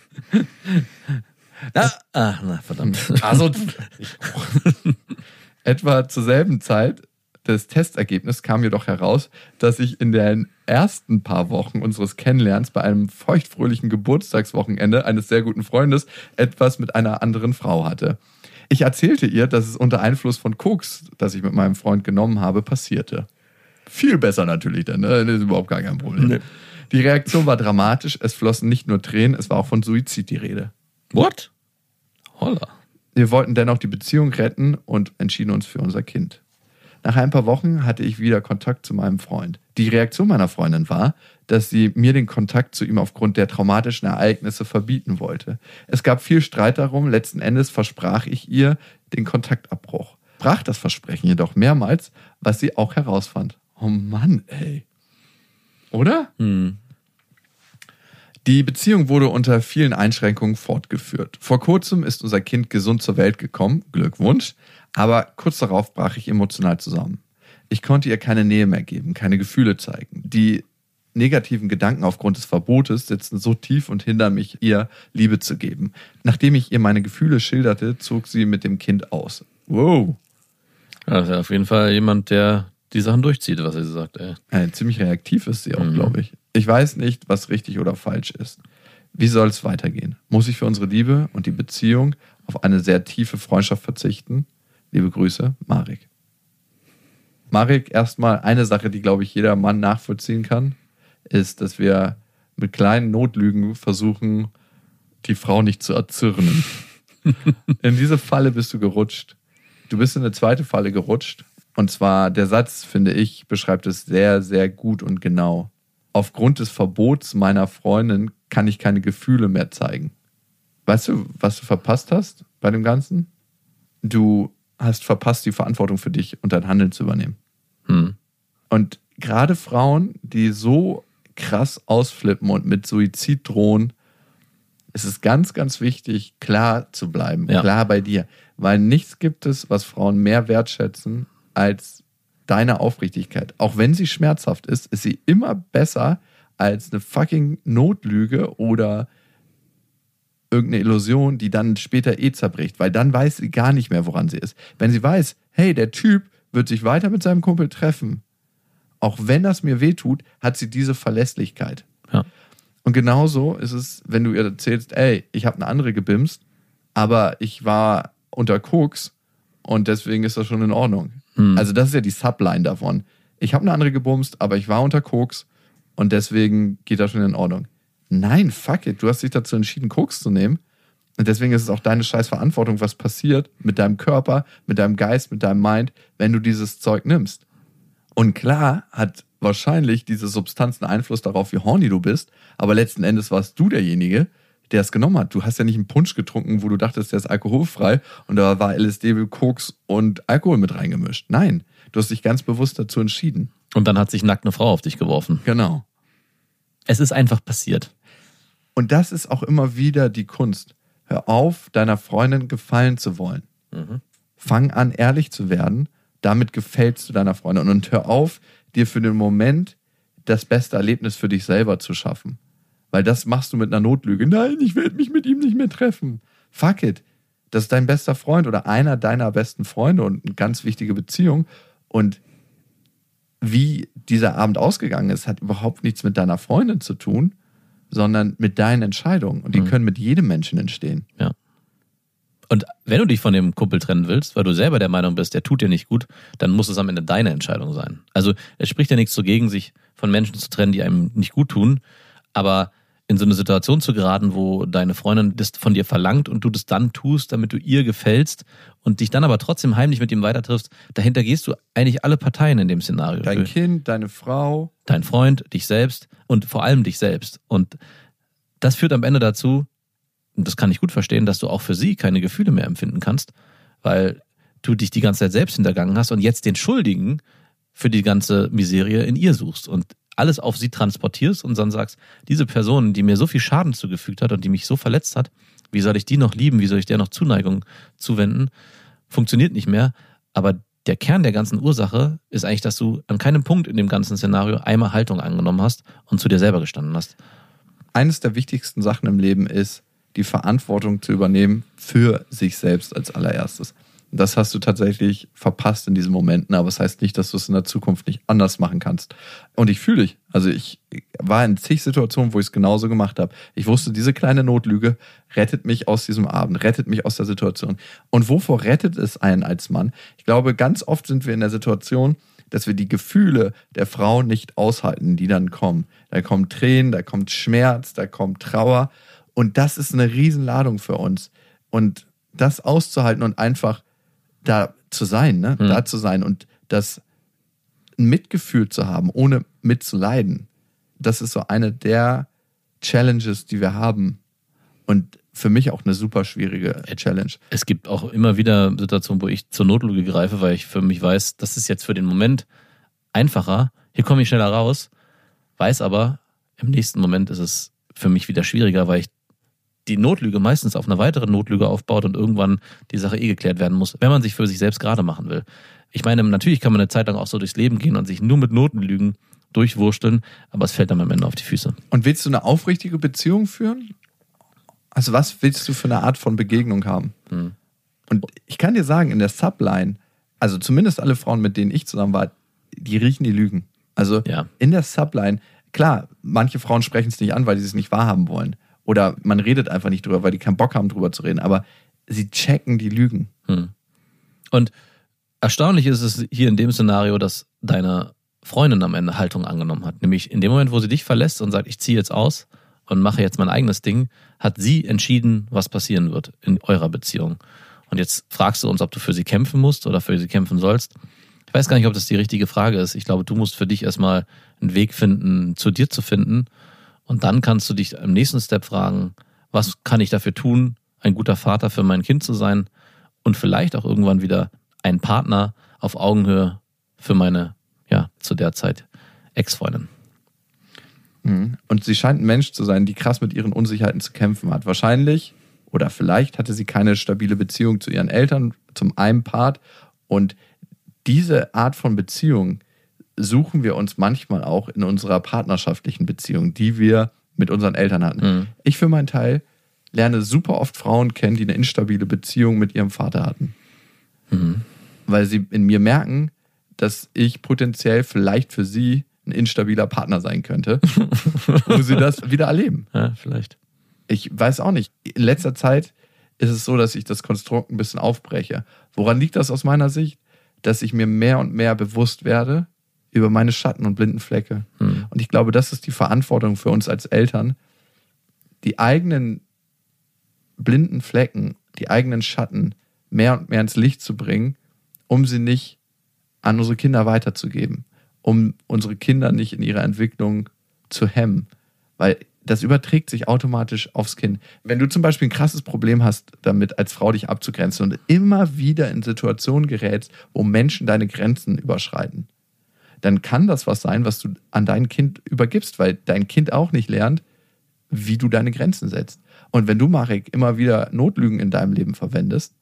Ah, ah, na, verdammt. Also, <laughs> etwa zur selben Zeit des Testergebnisses kam jedoch heraus, dass ich in den ersten paar Wochen unseres Kennenlernens bei einem feuchtfröhlichen Geburtstagswochenende eines sehr guten Freundes etwas mit einer anderen Frau hatte. Ich erzählte ihr, dass es unter Einfluss von Koks, das ich mit meinem Freund genommen habe, passierte. Viel besser natürlich dann, ne? das ist überhaupt gar kein Problem. Nee. Die Reaktion war dramatisch. Es flossen nicht nur Tränen, es war auch von Suizid die Rede. What? Holla. Wir wollten dennoch die Beziehung retten und entschieden uns für unser Kind. Nach ein paar Wochen hatte ich wieder Kontakt zu meinem Freund. Die Reaktion meiner Freundin war, dass sie mir den Kontakt zu ihm aufgrund der traumatischen Ereignisse verbieten wollte. Es gab viel Streit darum, letzten Endes versprach ich ihr den Kontaktabbruch. Brach das Versprechen jedoch mehrmals, was sie auch herausfand. Oh Mann, ey. Oder? Die Beziehung wurde unter vielen Einschränkungen fortgeführt. Vor kurzem ist unser Kind gesund zur Welt gekommen, Glückwunsch, aber kurz darauf brach ich emotional zusammen. Ich konnte ihr keine Nähe mehr geben, keine Gefühle zeigen. Die negativen Gedanken aufgrund des Verbotes sitzen so tief und hindern mich, ihr Liebe zu geben. Nachdem ich ihr meine Gefühle schilderte, zog sie mit dem Kind aus. Wow. Ja, das ist ja auf jeden Fall jemand, der die Sachen durchzieht, was er sagt, ey. Äh, ziemlich reaktiv ist sie auch, glaube ich. Ich weiß nicht, was richtig oder falsch ist. Wie soll es weitergehen? Muss ich für unsere Liebe und die Beziehung auf eine sehr tiefe Freundschaft verzichten? Liebe Grüße, Marek. Marek, erstmal eine Sache, die, glaube ich, jeder Mann nachvollziehen kann, ist, dass wir mit kleinen Notlügen versuchen, die Frau nicht zu erzürnen. <laughs> in diese Falle bist du gerutscht. Du bist in eine zweite Falle gerutscht. Und zwar der Satz, finde ich, beschreibt es sehr, sehr gut und genau. Aufgrund des Verbots meiner Freundin kann ich keine Gefühle mehr zeigen. Weißt du, was du verpasst hast bei dem Ganzen? Du hast verpasst, die Verantwortung für dich und dein Handeln zu übernehmen. Hm. Und gerade Frauen, die so krass ausflippen und mit Suizid drohen, ist es ganz, ganz wichtig, klar zu bleiben, Ja. klar bei dir. Weil nichts gibt es, was Frauen mehr wertschätzen als deine Aufrichtigkeit. Auch wenn sie schmerzhaft ist, ist sie immer besser als eine fucking Notlüge oder irgendeine Illusion, die dann später eh zerbricht, weil dann weiß sie gar nicht mehr, woran sie ist. Wenn sie weiß, hey, der Typ wird sich weiter mit seinem Kumpel treffen, auch wenn das mir wehtut, hat sie diese Verlässlichkeit. Ja. Und genauso ist es, wenn du ihr erzählst, ey, ich habe eine andere gebimst, aber ich war unter Koks und deswegen ist das schon in Ordnung. Also das ist ja die Subline davon. Ich habe eine andere gebumst, aber ich war unter Koks und deswegen geht das schon in Ordnung. Nein, fuck it, du hast dich dazu entschieden, Koks zu nehmen. Und deswegen ist es auch deine scheiß Verantwortung, was passiert mit deinem Körper, mit deinem Geist, mit deinem Mind, wenn du dieses Zeug nimmst. Und klar hat wahrscheinlich diese Substanz einen Einfluss darauf, wie horny du bist, aber letzten Endes warst du derjenige, der es genommen hat. Du hast ja nicht einen Punsch getrunken, wo du dachtest, der ist alkoholfrei und da war LSD, Koks und Alkohol mit reingemischt. Nein, du hast dich ganz bewusst dazu entschieden. Und dann hat sich nackt eine Frau auf dich geworfen. Genau. Es ist einfach passiert. Und das ist auch immer wieder die Kunst. Hör auf, deiner Freundin gefallen zu wollen. Fang an, ehrlich zu werden. Damit gefällst du deiner Freundin. Und hör auf, dir für den Moment das beste Erlebnis für dich selber zu schaffen. Weil das machst du mit einer Notlüge. Nein, ich will mich mit ihm nicht mehr treffen. Fuck it. Das ist dein bester Freund oder einer deiner besten Freunde und eine ganz wichtige Beziehung. Und wie dieser Abend ausgegangen ist, hat überhaupt nichts mit deiner Freundin zu tun, sondern mit deinen Entscheidungen. Und die können mit jedem Menschen entstehen. Ja. Und wenn du dich von dem Kumpel trennen willst, weil du selber der Meinung bist, der tut dir nicht gut, dann muss es am Ende deine Entscheidung sein. Also es spricht ja nichts dagegen, sich von Menschen zu trennen, die einem nicht gut tun, aber in so eine Situation zu geraten, wo deine Freundin das von dir verlangt und du das dann tust, damit du ihr gefällst und dich dann aber trotzdem heimlich mit ihm weiter triffst, dahinter gehst du eigentlich alle Parteien in dem Szenario. Dein Kind, deine Frau, dein Freund, dich selbst und vor allem dich selbst. Und das führt am Ende dazu, und das kann ich gut verstehen, dass du auch für sie keine Gefühle mehr empfinden kannst, weil du dich die ganze Zeit selbst hintergangen hast und jetzt den Schuldigen für die ganze Miserie in ihr suchst und alles auf sie transportierst und dann sagst, diese Person, die mir so viel Schaden zugefügt hat und die mich so verletzt hat, wie soll ich die noch lieben, wie soll ich der noch Zuneigung zuwenden, funktioniert nicht mehr. Aber der Kern der ganzen Ursache ist eigentlich, dass du an keinem Punkt in dem ganzen Szenario einmal Haltung angenommen hast und zu dir selber gestanden hast. eines der wichtigsten Sachen im Leben ist, die Verantwortung zu übernehmen für sich selbst als allererstes. Das hast du tatsächlich verpasst in diesen Momenten, aber es das heißt nicht, dass du es in der Zukunft nicht anders machen kannst. Und ich fühle dich. Also ich war in zig Situationen, wo ich es genauso gemacht habe. Ich wusste, diese kleine Notlüge rettet mich aus diesem Abend, rettet mich aus der Situation. Und wovor rettet es einen als Mann? Ich glaube, ganz oft sind wir in der Situation, dass wir die Gefühle der Frau nicht aushalten, die dann kommen. Da kommen Tränen, da kommt Schmerz, da kommt Trauer. Und das ist eine Riesenladung für uns. Und das auszuhalten und einfach da zu sein, ne? Hm. da zu sein und das Mitgefühl zu haben, ohne mitzuleiden, das ist so eine der Challenges, die wir haben. Und für mich auch eine super schwierige Challenge. Es gibt auch immer wieder Situationen, wo ich zur Notlüge greife, weil ich für mich weiß, das ist jetzt für den Moment einfacher. Hier komme ich schneller raus. Weiß aber, im nächsten Moment ist es für mich wieder schwieriger, weil ich die Notlüge meistens auf eine weitere Notlüge aufbaut und irgendwann die Sache eh geklärt werden muss, wenn man sich für sich selbst gerade machen will. Ich meine, natürlich kann man eine Zeit lang auch so durchs Leben gehen und sich nur mit Notenlügen durchwursteln, aber es fällt dann am Ende auf die Füße. Und willst du eine aufrichtige Beziehung führen? Also was willst du für eine Art von Begegnung haben? Hm. Und ich kann dir sagen, in der Subline, also zumindest alle Frauen, mit denen ich zusammen war, die riechen die Lügen. Also Ja. in der Subline, klar, manche Frauen sprechen es nicht an, weil sie es nicht wahrhaben wollen. Oder man redet einfach nicht drüber, weil die keinen Bock haben, drüber zu reden. Aber sie checken die Lügen. Und erstaunlich ist es hier in dem Szenario, dass deine Freundin am Ende Haltung angenommen hat. Nämlich in dem Moment, wo sie dich verlässt und sagt, ich ziehe jetzt aus und mache jetzt mein eigenes Ding, hat sie entschieden, was passieren wird in eurer Beziehung. Und jetzt fragst du uns, ob du für sie kämpfen musst oder für sie kämpfen sollst. Ich weiß gar nicht, ob das die richtige Frage ist. Ich glaube, du musst für dich erstmal einen Weg finden, zu dir zu finden. Und dann kannst du dich im nächsten Step fragen, was kann ich dafür tun, ein guter Vater für mein Kind zu sein und vielleicht auch irgendwann wieder ein Partner auf Augenhöhe für meine, ja, zu der Zeit Ex-Freundin. Und sie scheint ein Mensch zu sein, die krass mit ihren Unsicherheiten zu kämpfen hat. Wahrscheinlich oder vielleicht hatte sie keine stabile Beziehung zu ihren Eltern, zum einen Part. Und diese Art von Beziehung suchen wir uns manchmal auch in unserer partnerschaftlichen Beziehung, die wir mit unseren Eltern hatten. Mhm. Ich für meinen Teil lerne super oft Frauen kennen, die eine instabile Beziehung mit ihrem Vater hatten. Weil sie in mir merken, dass ich potenziell vielleicht für sie ein instabiler Partner sein könnte, <laughs> wo sie das wieder erleben. Ja, vielleicht. Ich weiß auch nicht. In letzter Zeit ist es so, dass ich das Konstrukt ein bisschen aufbreche. Woran liegt das aus meiner Sicht? Dass ich mir mehr und mehr bewusst werde über meine Schatten und blinden Flecke. Und ich glaube, das ist die Verantwortung für uns als Eltern, die eigenen blinden Flecken, die eigenen Schatten mehr und mehr ins Licht zu bringen, um sie nicht an unsere Kinder weiterzugeben, um unsere Kinder nicht in ihrer Entwicklung zu hemmen. Weil das überträgt sich automatisch aufs Kind. Wenn du zum Beispiel ein krasses Problem hast, damit als Frau dich abzugrenzen und immer wieder in Situationen gerätst, wo Menschen deine Grenzen überschreiten, dann kann das was sein, was du an dein Kind übergibst, weil dein Kind auch nicht lernt, wie du deine Grenzen setzt. Und wenn du, Marek, immer wieder Notlügen in deinem Leben verwendest,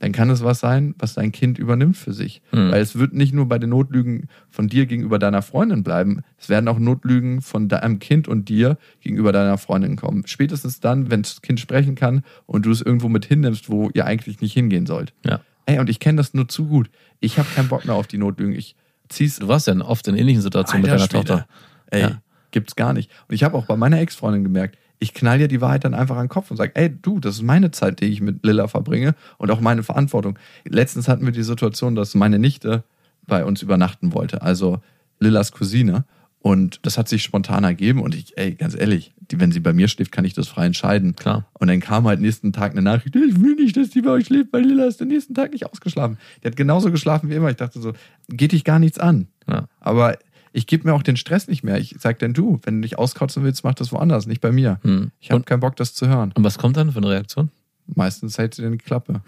dann kann es was sein, was dein Kind übernimmt für sich. Mhm. Weil es wird nicht nur bei den Notlügen von dir gegenüber deiner Freundin bleiben, es werden auch Notlügen von deinem Kind und dir gegenüber deiner Freundin kommen. Spätestens dann, wenn das Kind sprechen kann und du es irgendwo mit hinnimmst, wo ihr eigentlich nicht hingehen sollt. Ja. Ey, und ich kenne das nur zu gut. Ich habe keinen Bock mehr auf die Notlügen. Ich zieh's Du warst ja oft in ähnlichen Situationen mit Alter deiner Schwede. Tochter. Ey, Ja. gibt's gar nicht. Und ich habe auch bei meiner Ex-Freundin gemerkt, ich knall dir die Wahrheit dann einfach an den Kopf und sage, ey, du, das ist meine Zeit, die ich mit Lilla verbringe und auch meine Verantwortung. Letztens hatten wir die Situation, dass meine Nichte bei uns übernachten wollte, also Lillas Cousine. Und das hat sich spontan ergeben und ich, ey, ganz ehrlich, die, wenn sie bei mir schläft, kann ich das frei entscheiden. Klar. Und dann kam halt nächsten Tag eine Nachricht, ich will nicht, dass die bei euch schläft, weil Lilla ist den nächsten Tag nicht ausgeschlafen. Die hat genauso geschlafen wie immer. Ich dachte so, geht dich gar nichts an. Ja. Aber ich gebe mir auch den Stress nicht mehr. Ich sag denn du, wenn du dich auskotzen willst, mach das woanders, nicht bei mir. Hm. Ich habe keinen Bock, das zu hören. Und was kommt dann für eine Reaktion? Meistens hält sie dir die Klappe.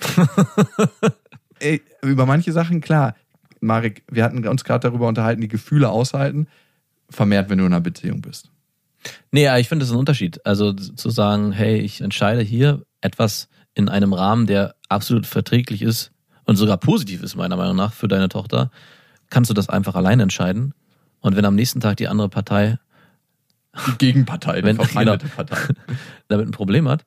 <laughs> Ey, über manche Sachen, klar. Marek, wir hatten uns gerade darüber unterhalten, die Gefühle aushalten, vermehrt, wenn du in einer Beziehung bist. Nee, ja, ich finde das ist ein Unterschied. Also zu sagen, hey, ich entscheide hier etwas in einem Rahmen, der absolut verträglich ist und sogar positiv ist, meiner Meinung nach, für deine Tochter, kannst du das einfach allein entscheiden. Und wenn am nächsten Tag die andere Partei Die Gegenpartei, die Wenn- verfeindete genau. Partei. <laughs> damit ein Problem hat,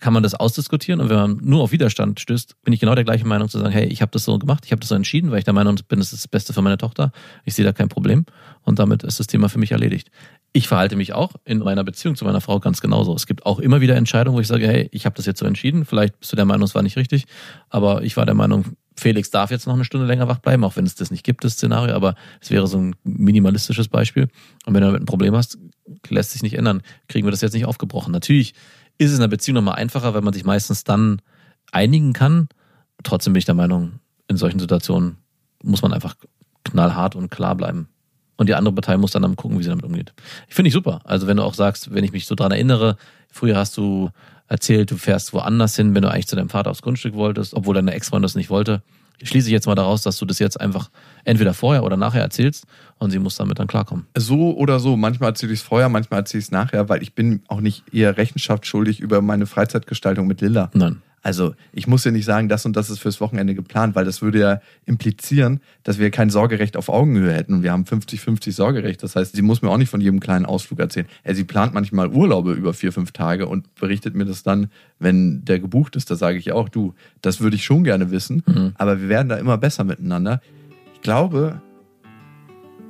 kann man das ausdiskutieren und wenn man nur auf Widerstand stößt, bin ich genau der gleichen Meinung zu sagen, hey, ich habe das so gemacht, ich habe das so entschieden, weil ich der Meinung bin, das ist das Beste für meine Tochter. Ich sehe da kein Problem und damit ist das Thema für mich erledigt. Ich verhalte mich auch in meiner Beziehung zu meiner Frau ganz genauso. Es gibt auch immer wieder Entscheidungen, wo ich sage, hey, ich habe das jetzt so entschieden, vielleicht bist du der Meinung, es war nicht richtig, aber ich war der Meinung, Felix darf jetzt noch eine Stunde länger wach bleiben, auch wenn es das nicht gibt, das Szenario, aber es wäre so ein minimalistisches Beispiel. Und wenn du damit ein Problem hast, lässt sich nicht ändern, kriegen wir das jetzt nicht aufgebrochen. Natürlich ist es in einer Beziehung nochmal einfacher, weil man sich meistens dann einigen kann. Trotzdem bin ich der Meinung, in solchen Situationen muss man einfach knallhart und klar bleiben. Und die andere Partei muss dann, dann gucken, wie sie damit umgeht. Ich finde ich super. Also wenn du auch sagst, wenn ich mich so dran erinnere, früher hast du erzählt, du fährst woanders hin, wenn du eigentlich zu deinem Vater aufs Grundstück wolltest, obwohl deine Ex-Freundin das nicht wollte. Schließe ich jetzt mal daraus, dass du das jetzt einfach entweder vorher oder nachher erzählst und sie muss damit dann klarkommen. So oder so. Manchmal erzähle ich es vorher, manchmal erzähle ich es nachher, weil ich bin auch nicht ihr Rechenschaft schuldig über meine Freizeitgestaltung mit Lilla. Nein. Also ich muss ja nicht sagen, das und das ist fürs Wochenende geplant, weil das würde ja implizieren, dass wir kein Sorgerecht auf Augenhöhe hätten und wir haben 50-50 Sorgerecht. Das heißt, sie muss mir auch nicht von jedem kleinen Ausflug erzählen. Ja, sie plant manchmal Urlaube über vier, fünf Tage und berichtet mir das dann, wenn der gebucht ist. Da sage ich auch, du, das würde ich schon gerne wissen, Mhm. aber wir werden da immer besser miteinander. Ich glaube,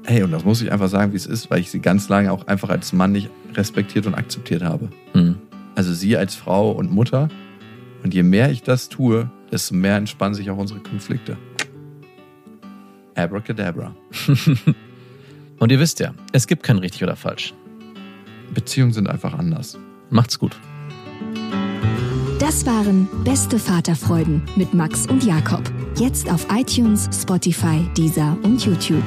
hey, und das muss ich einfach sagen, wie es ist, weil ich sie ganz lange auch einfach als Mann nicht respektiert und akzeptiert habe. Hm. Also sie als Frau und Mutter. Und je mehr ich das tue, desto mehr entspannen sich auch unsere Konflikte. Abracadabra. <laughs> Und ihr wisst ja, es gibt kein richtig oder falsch. Beziehungen sind einfach anders. Macht's gut. Das waren Beste Vaterfreuden mit Max und Jakob. Jetzt auf iTunes, Spotify, Deezer und YouTube.